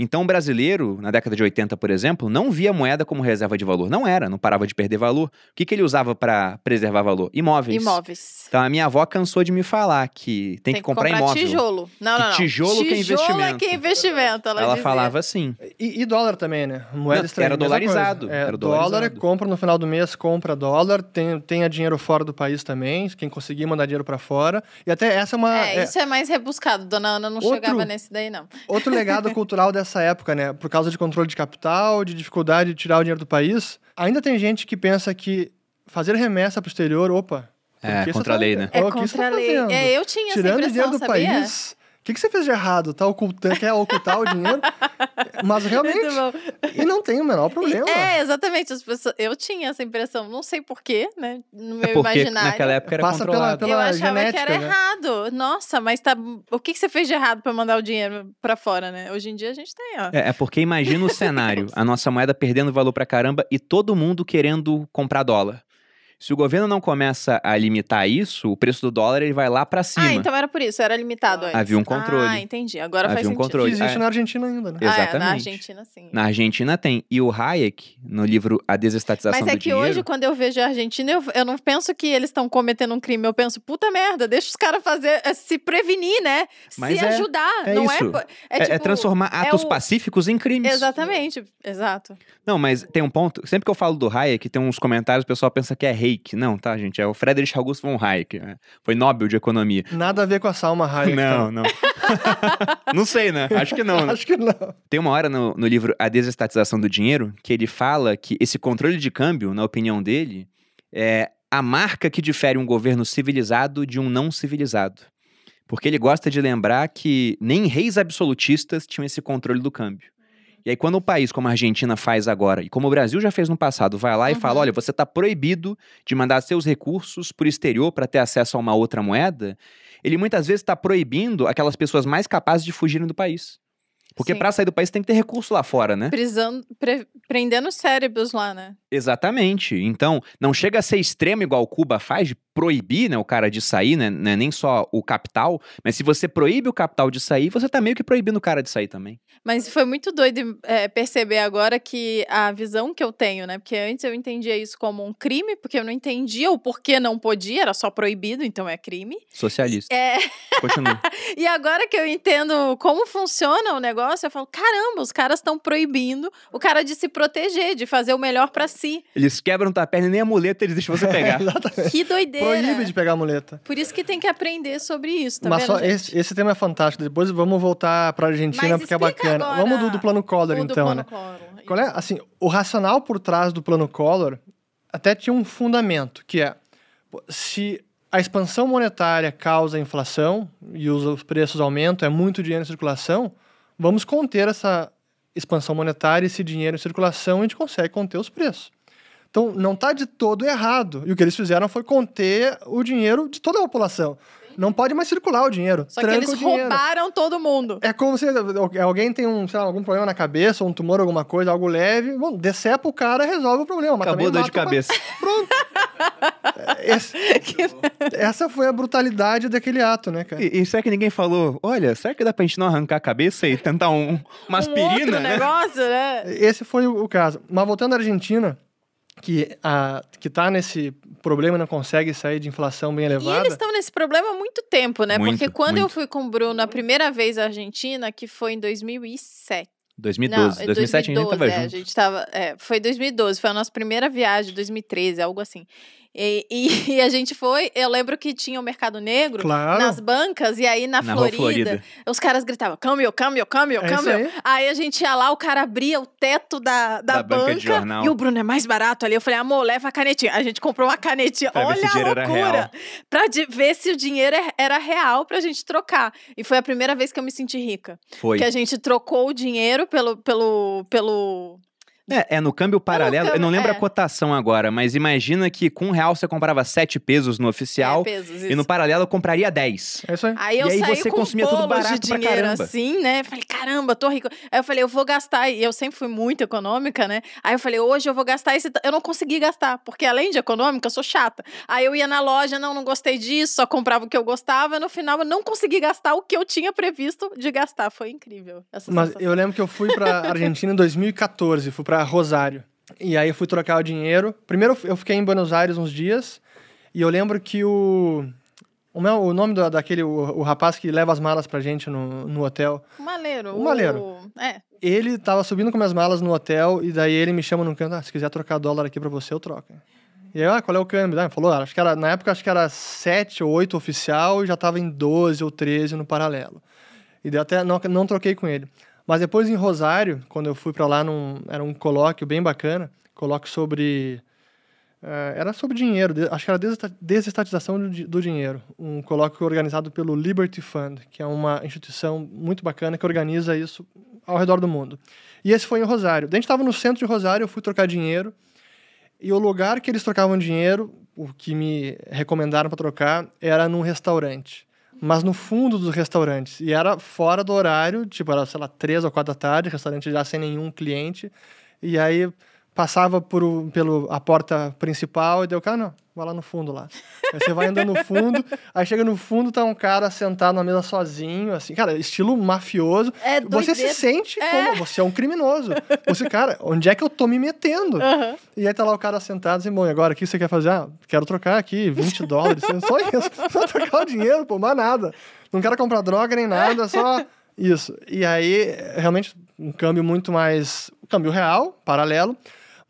Então, o brasileiro, na década de 80, por exemplo, não via a moeda como reserva de valor. Não era, não parava de perder valor. O que, que ele usava para preservar valor? Imóveis.
Imóveis.
Então, a minha avó cansou de me falar que tem, que comprar, imóvel.
tijolo. Não,
Que
não, não.
tijolo que é
Tijolo
investimento.
que é investimento. Ela,
Ela falava assim.
E, e dólar também, né? Moeda
Não,
estrangeira.
era dolarizado,
coisa. É,
era
dólar,
dolarizado.
compra no final do mês, compra dólar, tem, tenha dinheiro fora do país também, quem conseguir mandar dinheiro pra fora. E até essa é uma.
É,
é-
isso é mais rebuscado. Dona Ana não
Outro-
chegava nesse daí, não.
Outro legado <laughs> cultural dessa época, né? Por causa de controle de capital, de dificuldade de tirar o dinheiro do país, ainda tem gente que pensa que fazer remessa pro exterior, opa.
É,
você
contra a
tá-
lei, né?
É
o que você
contra
tá
a lei. É, eu tinha
Tirando
essa
dinheiro
impressão,
do
sabia?
país, o que, que você fez de errado? Tá ocultando, quer ocultar o dinheiro? Mas realmente, e não tem o menor problema.
É, exatamente. As pessoas, eu tinha essa impressão. Não sei porquê, né? No meu
É porque
imaginário.
naquela época era
Passa pela-
controlado.
pela-
eu achava
genética,
que era
né?
errado. Nossa, mas tá. O que, que você fez de errado pra mandar o dinheiro pra fora, né? Hoje em dia a gente tem, ó.
É, é porque imagina o cenário, a nossa moeda perdendo valor pra caramba e todo mundo querendo comprar dólar. Se o governo não começa a limitar isso, o preço do dólar ele vai lá pra cima.
Ah, então era por isso, era limitado antes.
Havia um controle.
Ah, entendi. Agora faz
Havia um
sentido.
controle.
Que existe
É.
na Argentina ainda, né?
Ah, é, na
Exatamente.
Argentina, sim.
Na Argentina tem. E o Hayek, no livro A Desestatização
Mas é
do
que
Dinheiro...
hoje, quando eu vejo a Argentina, eu, eu não penso que eles estão cometendo um crime. Eu penso, puta merda, deixa os caras fazer, é, se prevenir, né?
Mas
se
é-
ajudar.
é
não
isso.
é.
É,
É,
é
tipo,
transformar atos
o-
pacíficos em crimes.
Exatamente, exato.
Não, mas tem um ponto. Sempre que eu falo do Hayek, tem uns comentários, o pessoal pensa que é Hayek. Não, tá, gente? É o Friedrich August von Hayek. né? Foi Nobel de Economia.
Nada a ver com a Salma Hayek.
Não,
tá?
não. <laughs> não sei, né? Acho que não, né?
Acho que não.
Tem uma hora no, no livro A Desestatização do Dinheiro que ele fala que esse controle de câmbio, na opinião dele, é a marca que difere um governo civilizado de um não civilizado. Porque ele gosta de lembrar que nem reis absolutistas tinham esse controle do câmbio. E aí, quando um país como a Argentina faz agora, e como o Brasil já fez no passado, vai lá e
Uhum.
fala: olha, você está proibido de mandar seus recursos por exterior para ter acesso a uma outra moeda, ele muitas vezes está proibindo aquelas pessoas mais capazes de fugirem do país. Porque para sair do país tem que ter recurso lá fora, né?
Prisando, pre- prendendo os cérebros lá, né?
Exatamente. Então, não chega a ser extremo igual Cuba faz, de proibir né, o cara de sair, né? Não é nem só o capital, mas se você proíbe o capital de sair, você tá meio que proibindo o cara de sair também.
Mas foi muito doido é, perceber agora que a visão que eu tenho, né? Porque antes eu entendia isso como um crime, porque eu não entendia o porquê não podia, era só proibido, então é crime.
Socialista.
É,
Continua. <laughs>
e agora que eu entendo como funciona o negócio, eu falo: caramba, os caras estão proibindo o cara de se proteger, de fazer o melhor pra si.
Eles quebram tua perna e nem a muleta eles deixam você <laughs> pegar.
Exatamente.
Que doideira.
Proíbe de pegar a muleta.
Por isso que tem que aprender sobre isso, tá
Mas
vendo?
só esse, esse tema é fantástico. Depois vamos voltar pra Argentina,
Mas
porque é bacana.
agora
Vamos do, do plano Collor,
do
então,
plano
né?
Collor.
Qual é, assim, o racional por trás do plano Collor até tinha um fundamento, que é se a expansão monetária causa inflação e os preços aumentam, é muito dinheiro em circulação, vamos conter essa expansão monetária, esse dinheiro em circulação, e a gente consegue conter os preços. Então, não está de todo errado. E o que eles fizeram foi conter o dinheiro de toda a população. Não pode mais circular o dinheiro.
Só que
Tranca
eles
o dinheiro.
roubaram todo mundo.
É como se alguém tem um, sei lá, algum problema na cabeça, ou um tumor, alguma coisa, algo leve. Bom, decepa o cara, resolve o problema. mas
Acabou dor de cabeça.
pa- Esse- essa foi a brutalidade daquele ato, né, cara?
E, e será que ninguém falou, olha, será que dá pra gente não arrancar a cabeça e tentar um, uma
um
aspirina,
outro
né?
negócio, né?
Esse foi o, caso. Mas voltando à Argentina, que a que tá nesse problema e não consegue sair de inflação bem
E
elevada.
eles estão nesse problema há muito tempo, né?
Muito,
Porque quando eu
muito.
fui com o Bruno a primeira vez à Argentina, que foi em 2007.
2012.
Não,
2007 a gente tava
é,
junto.
A gente tava, é, foi 2012, foi a nossa primeira viagem, 2013, algo assim. E, e- <laughs> e a gente foi, eu lembro que tinha o Mercado Negro
Claro.
nas bancas, e aí na,
Na
Florida,
Florida.
os caras gritavam, câmbio, câmbio, câmbio,
É
câmbio.
aí.
Aí a gente ia lá, o cara abria o teto da, da,
Da banca
banca, e o Bruno é mais barato ali. Eu falei, amor, leva a canetinha. A gente comprou uma canetinha.
Pra
Olha a loucura. Pra de- ver se o dinheiro é- era real pra gente trocar. E foi a primeira vez que eu me senti rica.
Foi.
Que a gente trocou o dinheiro pelo. pelo, pelo...
É, é no câmbio paralelo. eu não
câmbio,
lembro
é.
a cotação agora, mas imagina que com um real você comprava 7 pesos no oficial
é, pesos,
e no paralelo eu compraria 10.
É isso aí.
Aí eu
E aí
saí
você
com
consumia tudo barato
de
pra
dinheiro
caramba.
assim, né? Falei, caramba, tô rico. Aí eu falei, eu vou gastar. E eu sempre fui muito econômica, né? Aí eu falei, hoje eu vou gastar esse. Eu não consegui gastar, porque além de econômica, eu sou chata. Aí eu ia na loja, não, não gostei disso, só comprava o que eu gostava. E no final eu não consegui gastar o que eu tinha previsto de gastar. Foi incrível. Essa
Mas
sensação.
eu lembro que eu fui pra <laughs> Argentina em 2014, fui pra Rosário. E aí eu fui trocar o dinheiro. Primeiro eu fiquei em Buenos Aires uns dias. E eu lembro que o. O, meu- o nome do- daquele, o, o rapaz que leva as malas pra gente no, no hotel,
O maleiro.
O maleiro.
É.
ele tava subindo com minhas malas no hotel e daí ele me chama num canto, ah, se quiser trocar dólar aqui pra você, eu troco. E aí, ah, qual é o câmbio? Ah, ele falou, ah, acho que era, na época acho que era 7 ou 8 oficial e já tava em 12 ou 13 no paralelo. E daí até não, não troquei com ele. Mas depois em Rosário, quando eu fui pra lá, num, era um colóquio bem bacana, colóquio sobre... eh, era sobre dinheiro, acho que era desesta- desestatização do, do dinheiro. Um colóquio organizado pelo Liberty Fund, que é uma instituição muito bacana que organiza isso ao redor do mundo. E esse foi em Rosário. Daí a gente estava no centro de Rosário, eu fui trocar dinheiro. E o lugar que eles trocavam dinheiro, o que me recomendaram para trocar, era num restaurante. Mas no fundo dos restaurantes. E era fora do horário, tipo, era, sei lá, três ou quatro da tarde, restaurante já sem nenhum cliente. E aí passava por, pelo, a porta principal e deu, cara, não, vai lá no fundo lá. Aí você vai andando no fundo, aí chega no fundo, tá um cara sentado na mesa sozinho, assim, cara, estilo mafioso.
É
Você se sente
É.
como? Você é um criminoso. Você, cara, onde é que eu tô me metendo?
Aham.
E aí tá lá o cara sentado assim, bom, e agora o que você quer fazer? Ah, quero trocar aqui 20 <laughs> dólares. Só isso. <laughs> Só trocar o dinheiro, pô, mais nada. Não quero comprar droga nem nada, só isso. E aí, realmente, um câmbio muito mais. Um câmbio real, paralelo.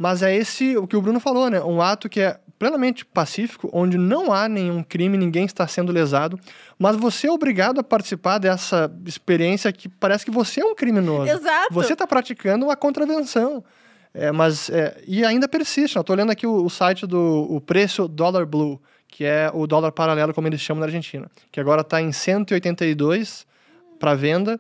Mas é esse o que o Bruno falou, né? Um ato que é plenamente pacífico, onde não há nenhum crime, ninguém está sendo lesado, mas você é obrigado a participar dessa experiência que parece que você é um criminoso.
Exato.
Você está praticando uma contravenção. É, mas, é, e ainda persiste. Eu estou olhando aqui o, o site do o preço Dollar Blue, que é o dólar paralelo, como eles chamam na Argentina, que agora está em 182 para venda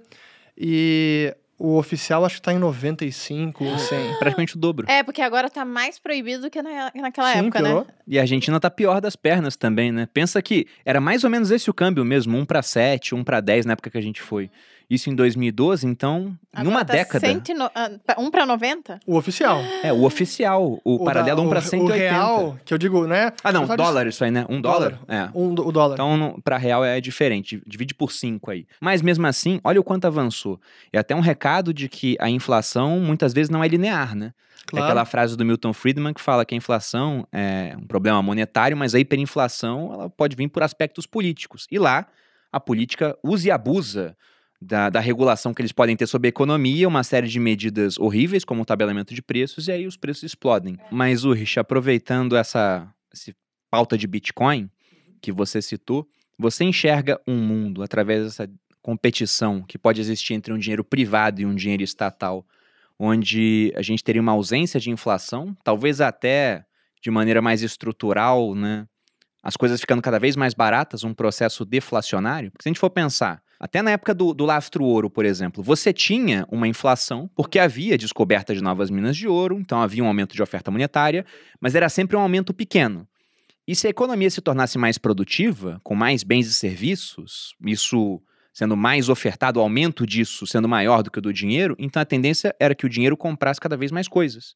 e o oficial acho que está em 95 ou 100.
Praticamente o dobro.
É, porque agora tá mais proibido do que na, naquela
Sim,
época,
piorou.
né?
E a Argentina tá pior das pernas também, né? Pensa que era mais ou menos esse o câmbio mesmo, 1 para 7, 1 para 10 na época que a gente foi. Isso em 2012, então,
Agora
numa
tá
década.
109 ah, pa- um pra 90?
O oficial.
É, o oficial, o,
da-
paralelo 1 para
o,
180.
O real, que eu digo, né?
Ah, não, dólar isso aí, né? Um dólar? É.
Um, o dólar.
Então, pra real é diferente, divide por 5 aí. Mas mesmo assim, olha o quanto avançou. E até um recado de que a inflação muitas vezes não é linear, né? É
claro.
aquela frase do Milton Friedman que fala que a inflação é um problema monetário, mas a hiperinflação ela pode vir por aspectos políticos. E lá, a política usa e abusa da, da regulação que eles podem ter sobre a economia, uma série de medidas horríveis, como o tabelamento de preços, e aí os preços explodem. Mas, Urich, aproveitando essa, essa pauta de Bitcoin que você citou, você enxerga um mundo através dessa competição que pode existir entre um dinheiro privado e um dinheiro estatal, onde a gente teria uma ausência de inflação, talvez até de maneira mais estrutural, né? As coisas ficando cada vez mais baratas, um processo deflacionário. Porque se a gente for pensar, até na época do, do lastro ouro, por exemplo, você tinha uma inflação porque havia descoberta de novas minas de ouro, então havia um aumento de oferta monetária, mas era sempre um aumento pequeno. E se a economia se tornasse mais produtiva, com mais bens e serviços, isso sendo mais ofertado, o aumento disso sendo maior do que o do dinheiro, então a tendência era que o dinheiro comprasse cada vez mais coisas.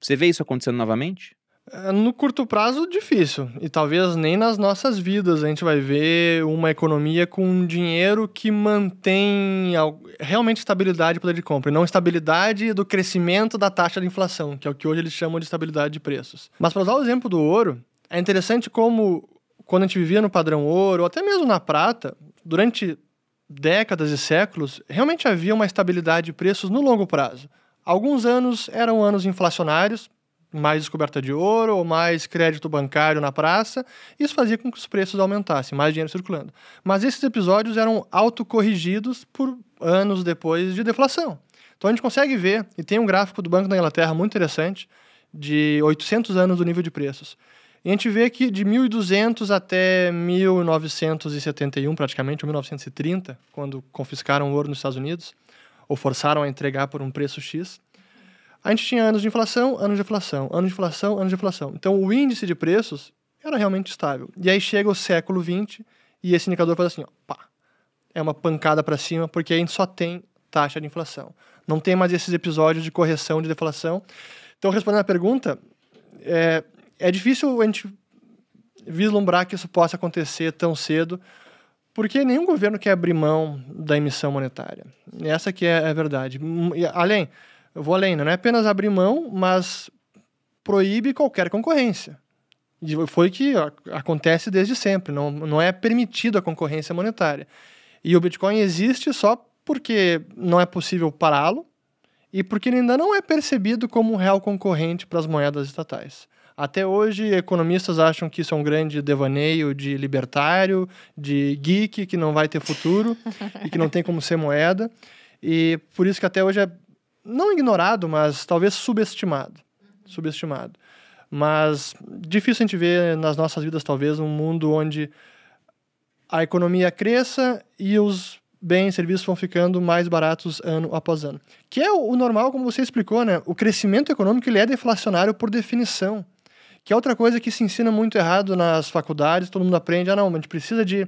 Você vê isso acontecendo novamente?
É, no curto prazo, difícil. E talvez nem nas nossas vidas a gente vai ver uma economia com dinheiro que mantém realmente estabilidade de poder de compra, e não estabilidade do crescimento da taxa de inflação, que é o que hoje eles chamam de estabilidade de preços. Mas para usar o exemplo do ouro, é interessante como quando a gente vivia no padrão ouro, ou até mesmo na prata, durante décadas e séculos, realmente havia uma estabilidade de preços no longo prazo. Alguns anos eram anos inflacionários, mais descoberta de ouro ou mais crédito bancário na praça, isso fazia com que os preços aumentassem, mais dinheiro circulando. Mas esses episódios eram autocorrigidos por anos depois de deflação. Então a gente consegue ver, e tem um gráfico do Banco da Inglaterra muito interessante, de 800 anos do nível de preços. E a gente vê que de 1200 até 1971, praticamente, ou 1930, quando confiscaram o ouro nos Estados Unidos, ou forçaram a entregar por um preço X, a gente tinha anos de inflação, anos de inflação, anos de inflação, anos de inflação. Então o índice de preços era realmente estável. E aí chega o século XX e esse indicador faz assim, ó, pá, é uma pancada para cima porque a gente só tem taxa de inflação. Não tem mais esses episódios de correção de deflação. Então, respondendo à pergunta, é, é difícil a gente vislumbrar que isso possa acontecer tão cedo, porque nenhum governo quer abrir mão da emissão monetária. Essa que é a verdade. E, além, eu vou além, né? não é apenas abrir mão, mas proíbe qualquer concorrência. E foi que acontece desde sempre, não, não é permitido a concorrência monetária. E o Bitcoin existe só porque não é possível pará-lo e porque ele ainda não é percebido como um real concorrente para as moedas estatais. Até hoje, economistas acham que isso é um grande devaneio de libertário, de geek, que não vai ter futuro e que não tem como ser moeda. E por isso que até hoje é não ignorado, mas talvez subestimado. Subestimado. Mas difícil a gente ver nas nossas vidas, talvez, um mundo onde a economia cresça e os bens e serviços vão ficando mais baratos ano após ano. Que é o, normal, como você explicou, né? O crescimento econômico ele é deflacionário por definição. Que é outra coisa que se ensina muito errado nas faculdades, todo mundo aprende, ah não, a gente precisa de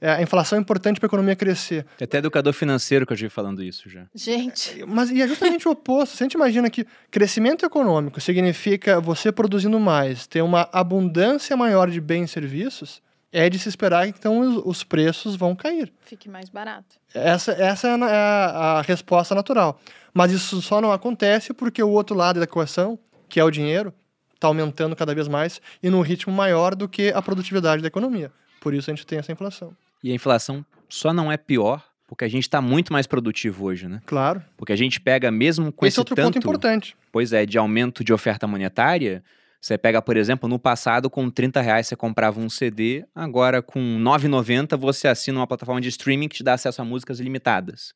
é, a inflação é importante para a economia crescer.
Tem até educador financeiro que eu já vi falando isso já.
Gente.
É, mas e é justamente o oposto. Se a gente imagina que crescimento econômico significa você produzindo mais, ter uma abundância maior de bens e serviços, é de se esperar que então os, os preços vão cair.
Fique mais barato.
Essa, essa é a, a, a resposta natural. Mas isso só não acontece porque o outro lado da equação, que é o dinheiro, está aumentando cada vez mais e num ritmo maior do que a produtividade da economia. Por isso a gente tem essa inflação.
E a inflação só não é pior porque a gente está muito mais produtivo hoje, né?
Claro.
Porque a gente pega mesmo com esse,
esse outro
tanto,
ponto importante.
Pois é, de aumento de oferta monetária. Você pega, por exemplo, no passado, com 30 reais você comprava um CD, agora com 9,90 você assina uma plataforma de streaming que te dá acesso a músicas ilimitadas.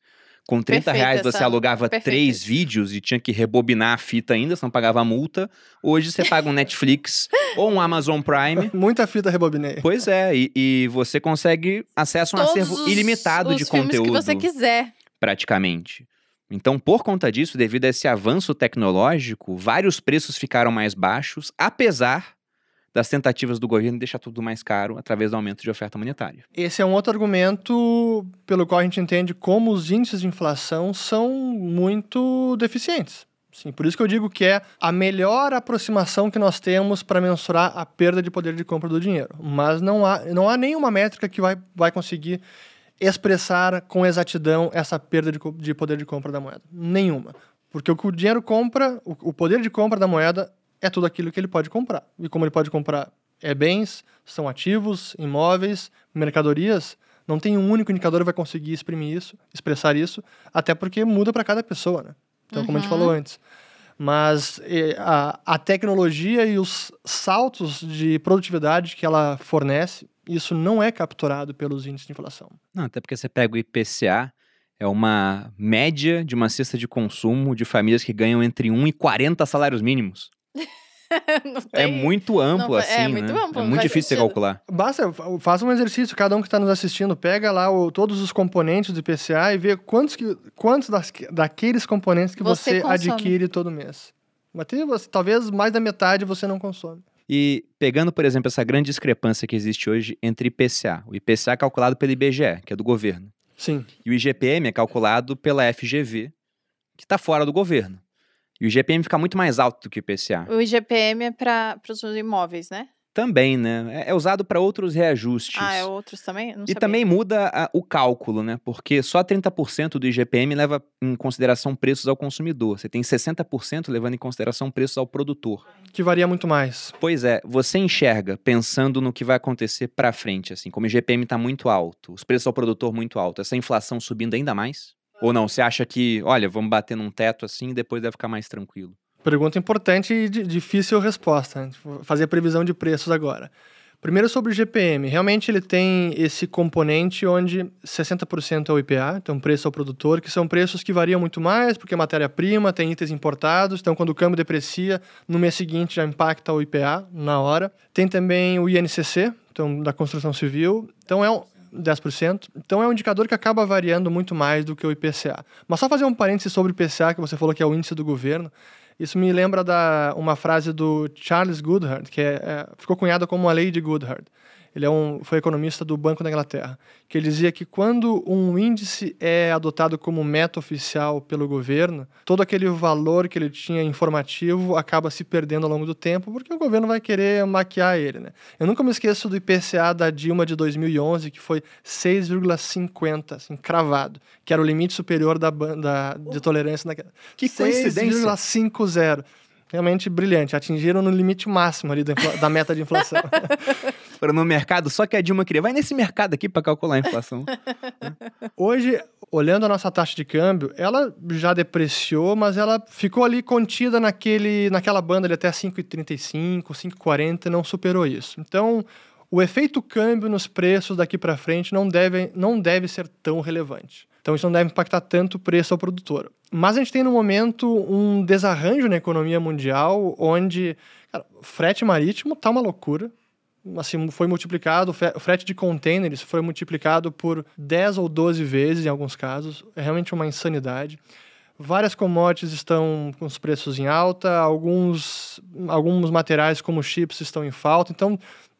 Com 30 Perfeita reais você essa... alugava Perfeita. três vídeos e tinha que rebobinar a fita ainda, você não pagava multa. Hoje você paga um <laughs> Netflix ou um Amazon Prime. <laughs>
Muita fita rebobinei.
Pois é, e, e você consegue acesso a um Todos acervo ilimitado
os
de conteúdo.
que você quiser.
Praticamente. Então, por conta disso, devido a esse avanço tecnológico, vários preços ficaram mais baixos, apesar das tentativas do governo de deixar tudo mais caro através do aumento de oferta monetária.
Esse é um outro argumento pelo qual a gente entende como os índices de inflação são muito deficientes. Sim, por isso que eu digo que é a melhor aproximação que nós temos para mensurar a perda de poder de compra do dinheiro. Mas não há, não há nenhuma métrica que vai, vai conseguir expressar com exatidão essa perda de, de poder de compra da moeda. Nenhuma. Porque o que o dinheiro compra, o, o poder de compra da moeda é tudo aquilo que ele pode comprar. E como ele pode comprar é bens, são ativos, imóveis, mercadorias, não tem um único indicador que vai conseguir exprimir isso, expressar isso, até porque muda para cada pessoa, né? Então, uhum. como a gente uhum. falou antes. Mas a, a tecnologia e os saltos de produtividade que ela fornece, isso não é capturado pelos índices de inflação.
Não, até porque você pega o IPCA, é uma média de uma cesta de consumo de famílias que ganham entre 1 e 40 salários mínimos. <laughs> É tem... É muito amplo, não, assim. É muito né? amplo. É muito difícil de calcular.
Basta, faça um exercício, cada um que está nos assistindo, pega lá o, todos os componentes do IPCA e vê quantos, que, quantos das, daqueles componentes que você, você adquire todo mês. Mas tem, talvez mais da metade você não consome.
E pegando, por exemplo, essa grande discrepância que existe hoje entre IPCA. O IPCA é calculado pelo IBGE, que é do governo.
Sim.
E o IGPM é calculado pela FGV, que está fora do governo. E o IGPM fica muito mais alto do que o IPCA.
O IGPM é para os imóveis, né?
Também, né? É, é usado para outros reajustes.
Ah, é outros também? Não
E
sabia.
também muda a- o cálculo, né? Porque só 30% do IGPM leva em consideração preços ao consumidor. Você tem 60% levando em consideração preços ao produtor.
Que varia muito mais.
Pois é, você enxerga pensando no que vai acontecer pra frente, assim, como o IGPM tá muito alto, os preços ao produtor muito alto, essa inflação subindo ainda mais? Ou não? Você acha que, olha, vamos bater num teto assim e depois deve ficar mais tranquilo?
Pergunta importante e di- difícil resposta. né? Vou fazer a previsão de preços agora. Primeiro sobre o GPM. Realmente ele tem esse componente onde 60% é o IPA, então preço ao produtor, que são preços que variam muito mais, porque é matéria-prima, tem itens importados, então quando o câmbio deprecia, no mês seguinte já impacta o IPA na hora. Tem também o INCC, então da construção civil. Então é um 10%. Então é um indicador que acaba variando muito mais do que o IPCA. Mas só fazer um parênteses sobre o IPCA, que você falou que é o índice do governo. Isso me lembra da uma frase do Charles Goodhart, que é, é, ficou cunhada como a lei de Goodhart. Ele é um, foi economista do Banco da Inglaterra, que ele dizia que quando um índice é adotado como meta oficial pelo governo, todo aquele valor que ele tinha informativo acaba se perdendo ao longo do tempo, porque o governo vai querer maquiar ele. Né? Eu nunca me esqueço do IPCA da Dilma de 2011, que foi 6,50, assim, cravado, que era o limite superior da, ban- da, de tolerância naquela.
Que coincidência.
6,50. Realmente brilhante. Atingiram no limite máximo ali da, da meta de inflação. <laughs>
Foram no mercado, só que a Dilma queria, vai nesse mercado aqui pra calcular a inflação. <laughs>
Hoje, olhando a nossa taxa de câmbio, ela já depreciou, mas ela ficou ali contida naquele, naquela banda ali até 5,35, 5,40, não superou isso. Então, o efeito câmbio nos preços daqui para frente não deve, não deve ser tão relevante. Então, isso não deve impactar tanto o preço ao produtor. Mas a gente tem no momento um desarranjo na economia mundial, onde cara, frete marítimo tá uma loucura assim, foi multiplicado, o fre- o frete de containers foi multiplicado por 10 ou 12 vezes em alguns casos, é realmente uma insanidade. Várias commodities estão com os preços em alta, alguns, alguns materiais como chips estão em falta, então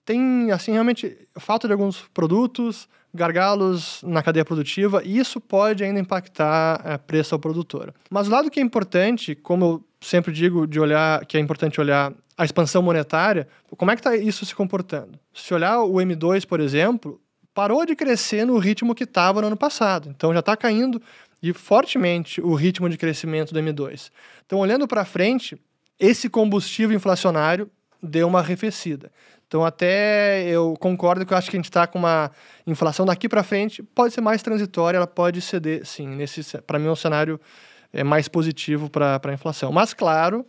tem, assim, realmente falta de alguns produtos, gargalos na cadeia produtiva, e isso pode ainda impactar o preço ao produtor. Mas o lado que é importante, como eu sempre digo de olhar, que é importante olhar a expansão monetária, como é que está isso se comportando? Se olhar o M2, por exemplo, parou de crescer no ritmo que estava no ano passado. Então já está caindo e fortemente o ritmo de crescimento do M2. Então, olhando para frente, esse combustível inflacionário deu uma arrefecida. Então, até eu concordo que eu acho que a gente está com uma inflação daqui para frente, pode ser mais transitória, ela pode ceder, sim. Nesse, para mim, é um cenário é, mais positivo para a inflação. Mas, claro,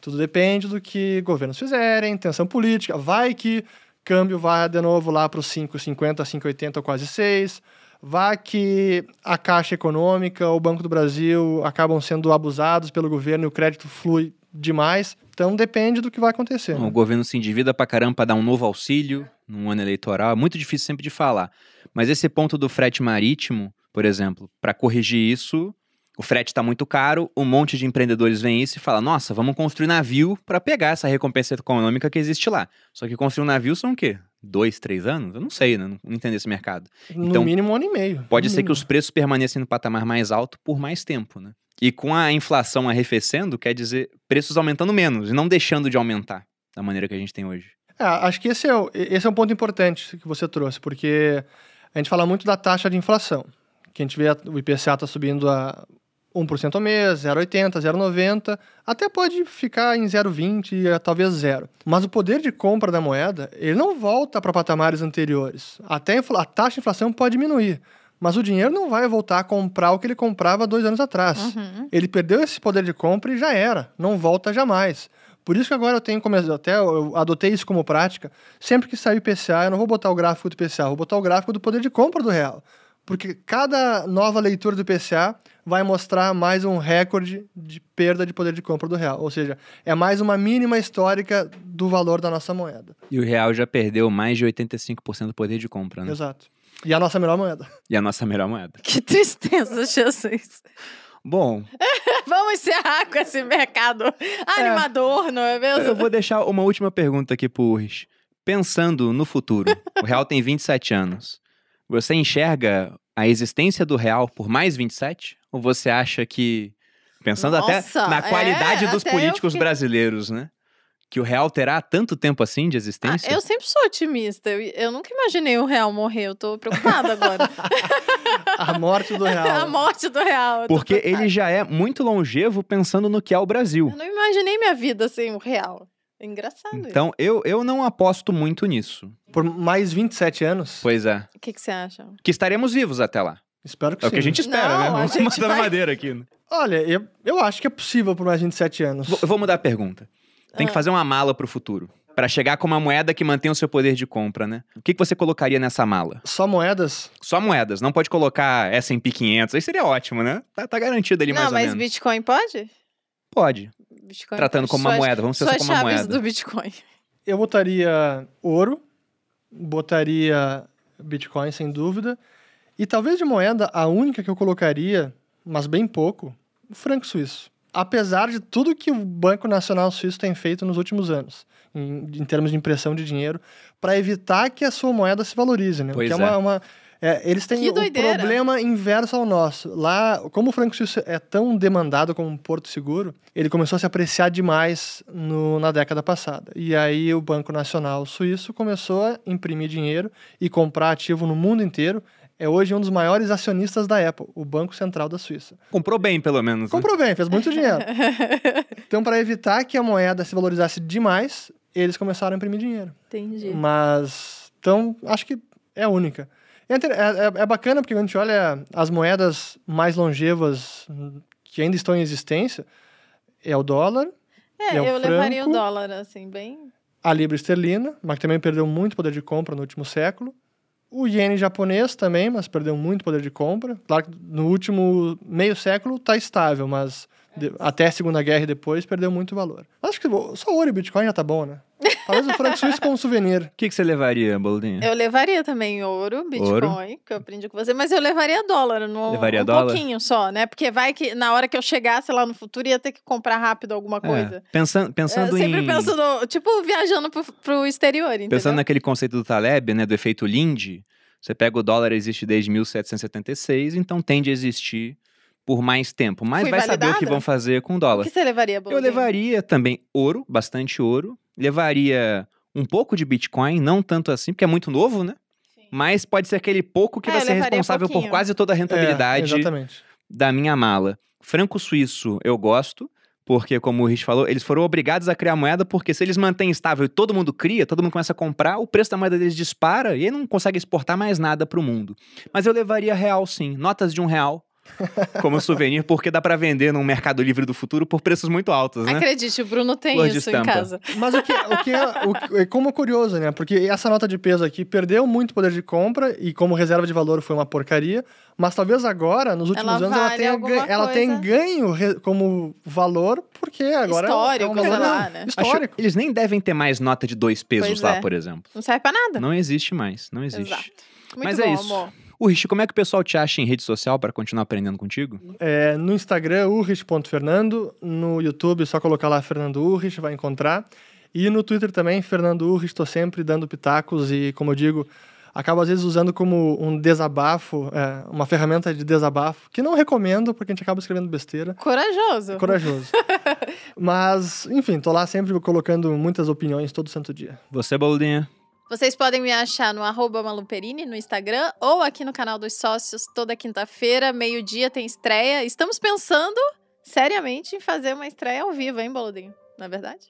tudo depende do que governos fizerem, tensão política. Vai que câmbio vá de novo lá para os 5,50, 5,80 ou quase 6. Vai que a Caixa Econômica, o Banco do Brasil acabam sendo abusados pelo governo e o crédito flui demais. Então depende do que vai acontecer.
O
né?
governo se endivida pra caramba pra dar um novo auxílio num ano eleitoral. É muito difícil sempre de falar. Mas esse ponto do frete marítimo, por exemplo, pra corrigir isso, o frete tá muito caro, um monte de empreendedores vem isso e fala: nossa, vamos construir navio pra pegar essa recompensa econômica que existe lá. Só que construir um navio são o quê? Dois, três anos? Eu não sei, né? Não entendo esse mercado.
No
então,
mínimo um ano e meio.
Pode ser que
mínimo.
os preços permaneçam no patamar mais alto por mais tempo, né? E com a inflação arrefecendo, quer dizer preços aumentando menos e não deixando de aumentar da maneira que a gente tem hoje.
É, acho que esse é, o- esse é um ponto importante que você trouxe, porque a gente fala muito da taxa de inflação, que a gente vê a- o IPCA está subindo a 1% ao mês, 0,80, 0,90, até pode ficar em 0,20 e eh, talvez zero. Mas o poder de compra da moeda, ele não volta para patamares anteriores. Até a taxa de inflação pode diminuir, mas o dinheiro não vai voltar a comprar o que ele comprava dois anos atrás.
Uhum.
Ele perdeu esse poder de compra e já era, não volta jamais. Por isso que agora eu tenho começado, até eu adotei isso como prática. Sempre que sair o IPCA, eu não vou botar o gráfico do IPCA, vou botar o gráfico do poder de compra do real. Porque cada nova leitura do IPCA vai mostrar mais um recorde de perda de poder de compra do real. Ou seja, é mais uma mínima histórica do valor da nossa moeda.
E o real já perdeu mais de 85% do poder de compra, né?
Exato. E a nossa melhor moeda.
E a nossa melhor moeda.
Que tristeza, <laughs> Jesus.
Bom, <laughs>
Vamos encerrar com esse mercado animador, não é mesmo?
eu vou deixar uma última pergunta aqui pro Urris. Pensando no futuro, o real tem 27 anos. Você enxerga a existência do real por mais 27? Ou você acha que Pensando até
Nossa,
na
é,
qualidade dos
até eu
políticos
fiquei-
brasileiros, né? Que o real terá tanto tempo assim de
Ah,
existência.
eu sempre sou otimista. Eu, eu nunca imaginei o real morrer. Eu tô preocupada agora. <laughs>
A morte do
a
real.
morte do real.
Porque ele já é muito longevo pensando no que é o Brasil.
Eu não imaginei minha vida sem o real. É engraçado isso.
Então, eu, eu não aposto muito nisso.
Por mais 27 anos.
Pois é.
O que, que você acha?
Que estaremos vivos até lá.
Espero que
É o
sim.
que a gente espera,
Não,
né? Vamos
gente
matando
vai-
madeira aqui. né?
Olha, eu, eu acho que é possível por mais 27 anos.
Vou- Eu vou mudar a pergunta. Tem que
Ah.
fazer uma mala pro futuro. Pra chegar com uma moeda que mantém o seu poder de compra, né? O que, que você colocaria nessa mala?
Só moedas?
Só moedas, não pode colocar S&P 500. Aí seria ótimo, né? Tá, tá garantido ali mais
não,
ou
mas
menos.
Bitcoin pode?
Pode.
Bitcoin
Tratando como uma
Suas-
moeda. Vamos ser só como uma moeda.
do Bitcoin.
Eu botaria ouro, botaria Bitcoin, sem dúvida. E talvez de moeda, a única que eu colocaria, mas bem pouco, o franco suíço. Apesar de tudo que o Banco Nacional Suíço tem feito nos últimos anos, em, em termos de impressão de dinheiro, para evitar que a sua moeda se valorize, né?
Pois
que é
é.
uma, uma- é, eles têm
doideira.
problema inverso ao nosso. Lá, como o franco suíço é tão demandado como um porto seguro, ele começou a se apreciar demais no- na década passada. E aí o Banco Nacional Suíço começou a imprimir dinheiro e comprar ativo no mundo inteiro. É hoje um dos maiores acionistas da Apple, o Banco Central da Suíça.
Comprou bem, pelo menos. né?
Comprou bem, fez muito dinheiro. <laughs> Então, para evitar que a moeda se valorizasse demais, eles começaram a imprimir dinheiro.
Entendi.
Mas, então, acho que é a única. É, é- é- é bacana porque quando a gente olha as moedas mais longevas que ainda estão em existência, é o dólar,
É,
É o
eu levaria o
franco.
dólar, assim, bem.
a libra esterlina, mas que também perdeu muito poder de compra no último século. O iene japonês também, mas perdeu muito poder de compra. Claro que no último meio século está estável, mas até a Segunda Guerra e depois perdeu muito valor. Acho que só ouro e Bitcoin já tá bom, né? Talvez o franco suíço como souvenir.
O que, que você levaria, Boludinha?
Eu levaria também ouro, Bitcoin, que eu aprendi com você, mas eu levaria dólar, no,
Levaria
um
dólar?
pouquinho só, né? Porque vai que na hora que eu chegasse lá no futuro ia ter que comprar rápido alguma coisa.
É, pensando pensando
eu sempre
em...
penso no, tipo, viajando pro, pro exterior, entendeu?
Pensando naquele conceito do Taleb, né, do efeito Lindy, você pega o dólar existe desde 1776, então tende a existir por mais tempo. Mas
Fui
vai saber o que
validada?
vão fazer com o
O
dólar.
que você levaria,
Eu
Boludinho?
levaria também ouro, bastante ouro. Levaria um pouco de Bitcoin, não tanto assim, porque é muito novo, né?
Sim.
Mas pode ser aquele pouco que
É,
vai
eu
ser responsável por
pouquinho.
quase toda a
É,
rentabilidade
exatamente.
da minha mala. Franco suíço eu gosto, porque como o Rich falou, eles foram obrigados a criar moeda, porque se eles mantêm estável e todo mundo cria, todo mundo começa a comprar, o preço da moeda deles dispara e aí não consegue exportar mais nada para o mundo. Mas eu levaria real sim, notas de um real como souvenir, porque dá para vender no Mercado Livre do futuro por preços muito altos, né?
Acredite, o Bruno tem
Flor
isso em casa.
Mas o que, o que é, o que- é como curioso, né? Porque essa nota de peso aqui perdeu muito poder de compra e como reserva de valor foi uma porcaria. Mas talvez agora, nos últimos
Ela
anos, ela
vale
tenha,
alguma
ganho, ela tenha ganho como valor, porque agora
Histórico,
é um
lá, né?
Acho-
histórico.
eles nem devem ter mais nota de dois pesos
Pois
lá,
é.
por exemplo.
Não serve pra nada.
Não existe mais, não existe.
Exato. Muito
Mas
bom,
é isso.
amor.
O Rich, como é que o pessoal te acha em rede social para continuar aprendendo contigo?
É, no Instagram, urrich.fernando. No YouTube, é só colocar lá Fernando Urrich, vai encontrar. E no Twitter também, Fernando Urrich, estou sempre dando pitacos e, como eu digo, acabo às vezes usando como um desabafo, é, uma ferramenta de desabafo, que não recomendo, porque a gente acaba escrevendo besteira.
Corajoso.
É corajoso. <laughs> Mas, enfim, tô lá sempre colocando muitas opiniões todo santo dia.
Você, Boludinha?
Vocês podem me achar no arroba Maluperini no Instagram ou aqui no canal dos sócios toda quinta-feira, meio-dia tem estreia. Estamos pensando seriamente em fazer uma estreia ao vivo, hein, Boludinho? Não é verdade?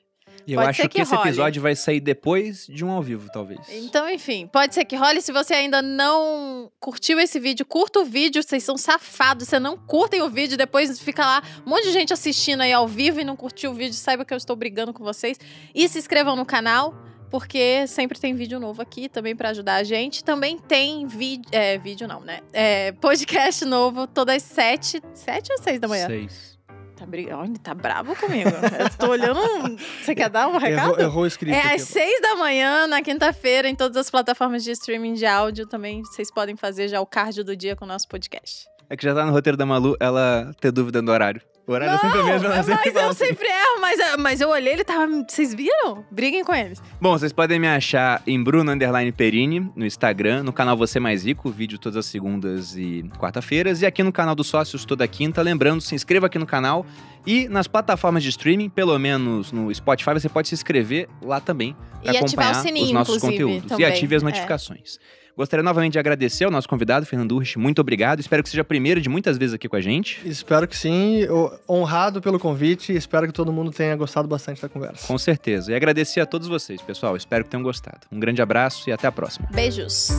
Eu
Pode
acho que,
que
esse episódio vai sair depois de um ao vivo, talvez.
Então, enfim, pode ser que role. Se você ainda não curtiu esse vídeo, curta o vídeo. Vocês são safados. Você não curtem o vídeo, depois fica lá um monte de gente assistindo aí ao vivo e não curtiu o vídeo. Saiba que eu estou brigando com vocês. E se inscrevam no canal, porque sempre tem vídeo novo aqui também pra ajudar a gente. Também tem vídeo. É, vídeo não, né? É, podcast novo todas as sete. Sete ou seis da manhã?
Seis.
Tá, bri... Olha, tá bravo comigo. Eu tô olhando. Você quer dar um <laughs> recado?
Errou, errou o script
É
aqui.
às seis da manhã, na quinta-feira, em todas as plataformas de streaming de áudio. Também vocês podem fazer já o card do dia com o nosso podcast.
É que já tá no roteiro da Malu ela ter dúvida no horário. O horário é sempre o mesmo, ela
mas <laughs>
sempre fala
eu
assim.
sempre erro, mas, mas eu olhei, ele tava. Vocês viram? Briguem com eles.
Bom, vocês podem me achar em Bruno Underline Perini, no Instagram, no canal Você Mais Rico, vídeo todas as segundas e quarta-feiras, e aqui no canal dos sócios toda quinta. Lembrando, se inscreva aqui no canal e nas plataformas de streaming, pelo menos no Spotify, você pode se inscrever lá também para
E ativar o
acompanhar
sininho,
os nossos conteúdos.
também.
E ative as
É.
Gostaria novamente de agradecer ao nosso convidado, Fernando Urrich. Muito obrigado. Espero que seja a primeira de muitas vezes aqui com a gente.
Espero que sim. Eu- honrado pelo convite. Espero que todo mundo tenha gostado bastante da conversa.
Com certeza. E agradecer a todos vocês, pessoal. Espero que tenham gostado. Um grande abraço e até a próxima.
Beijos.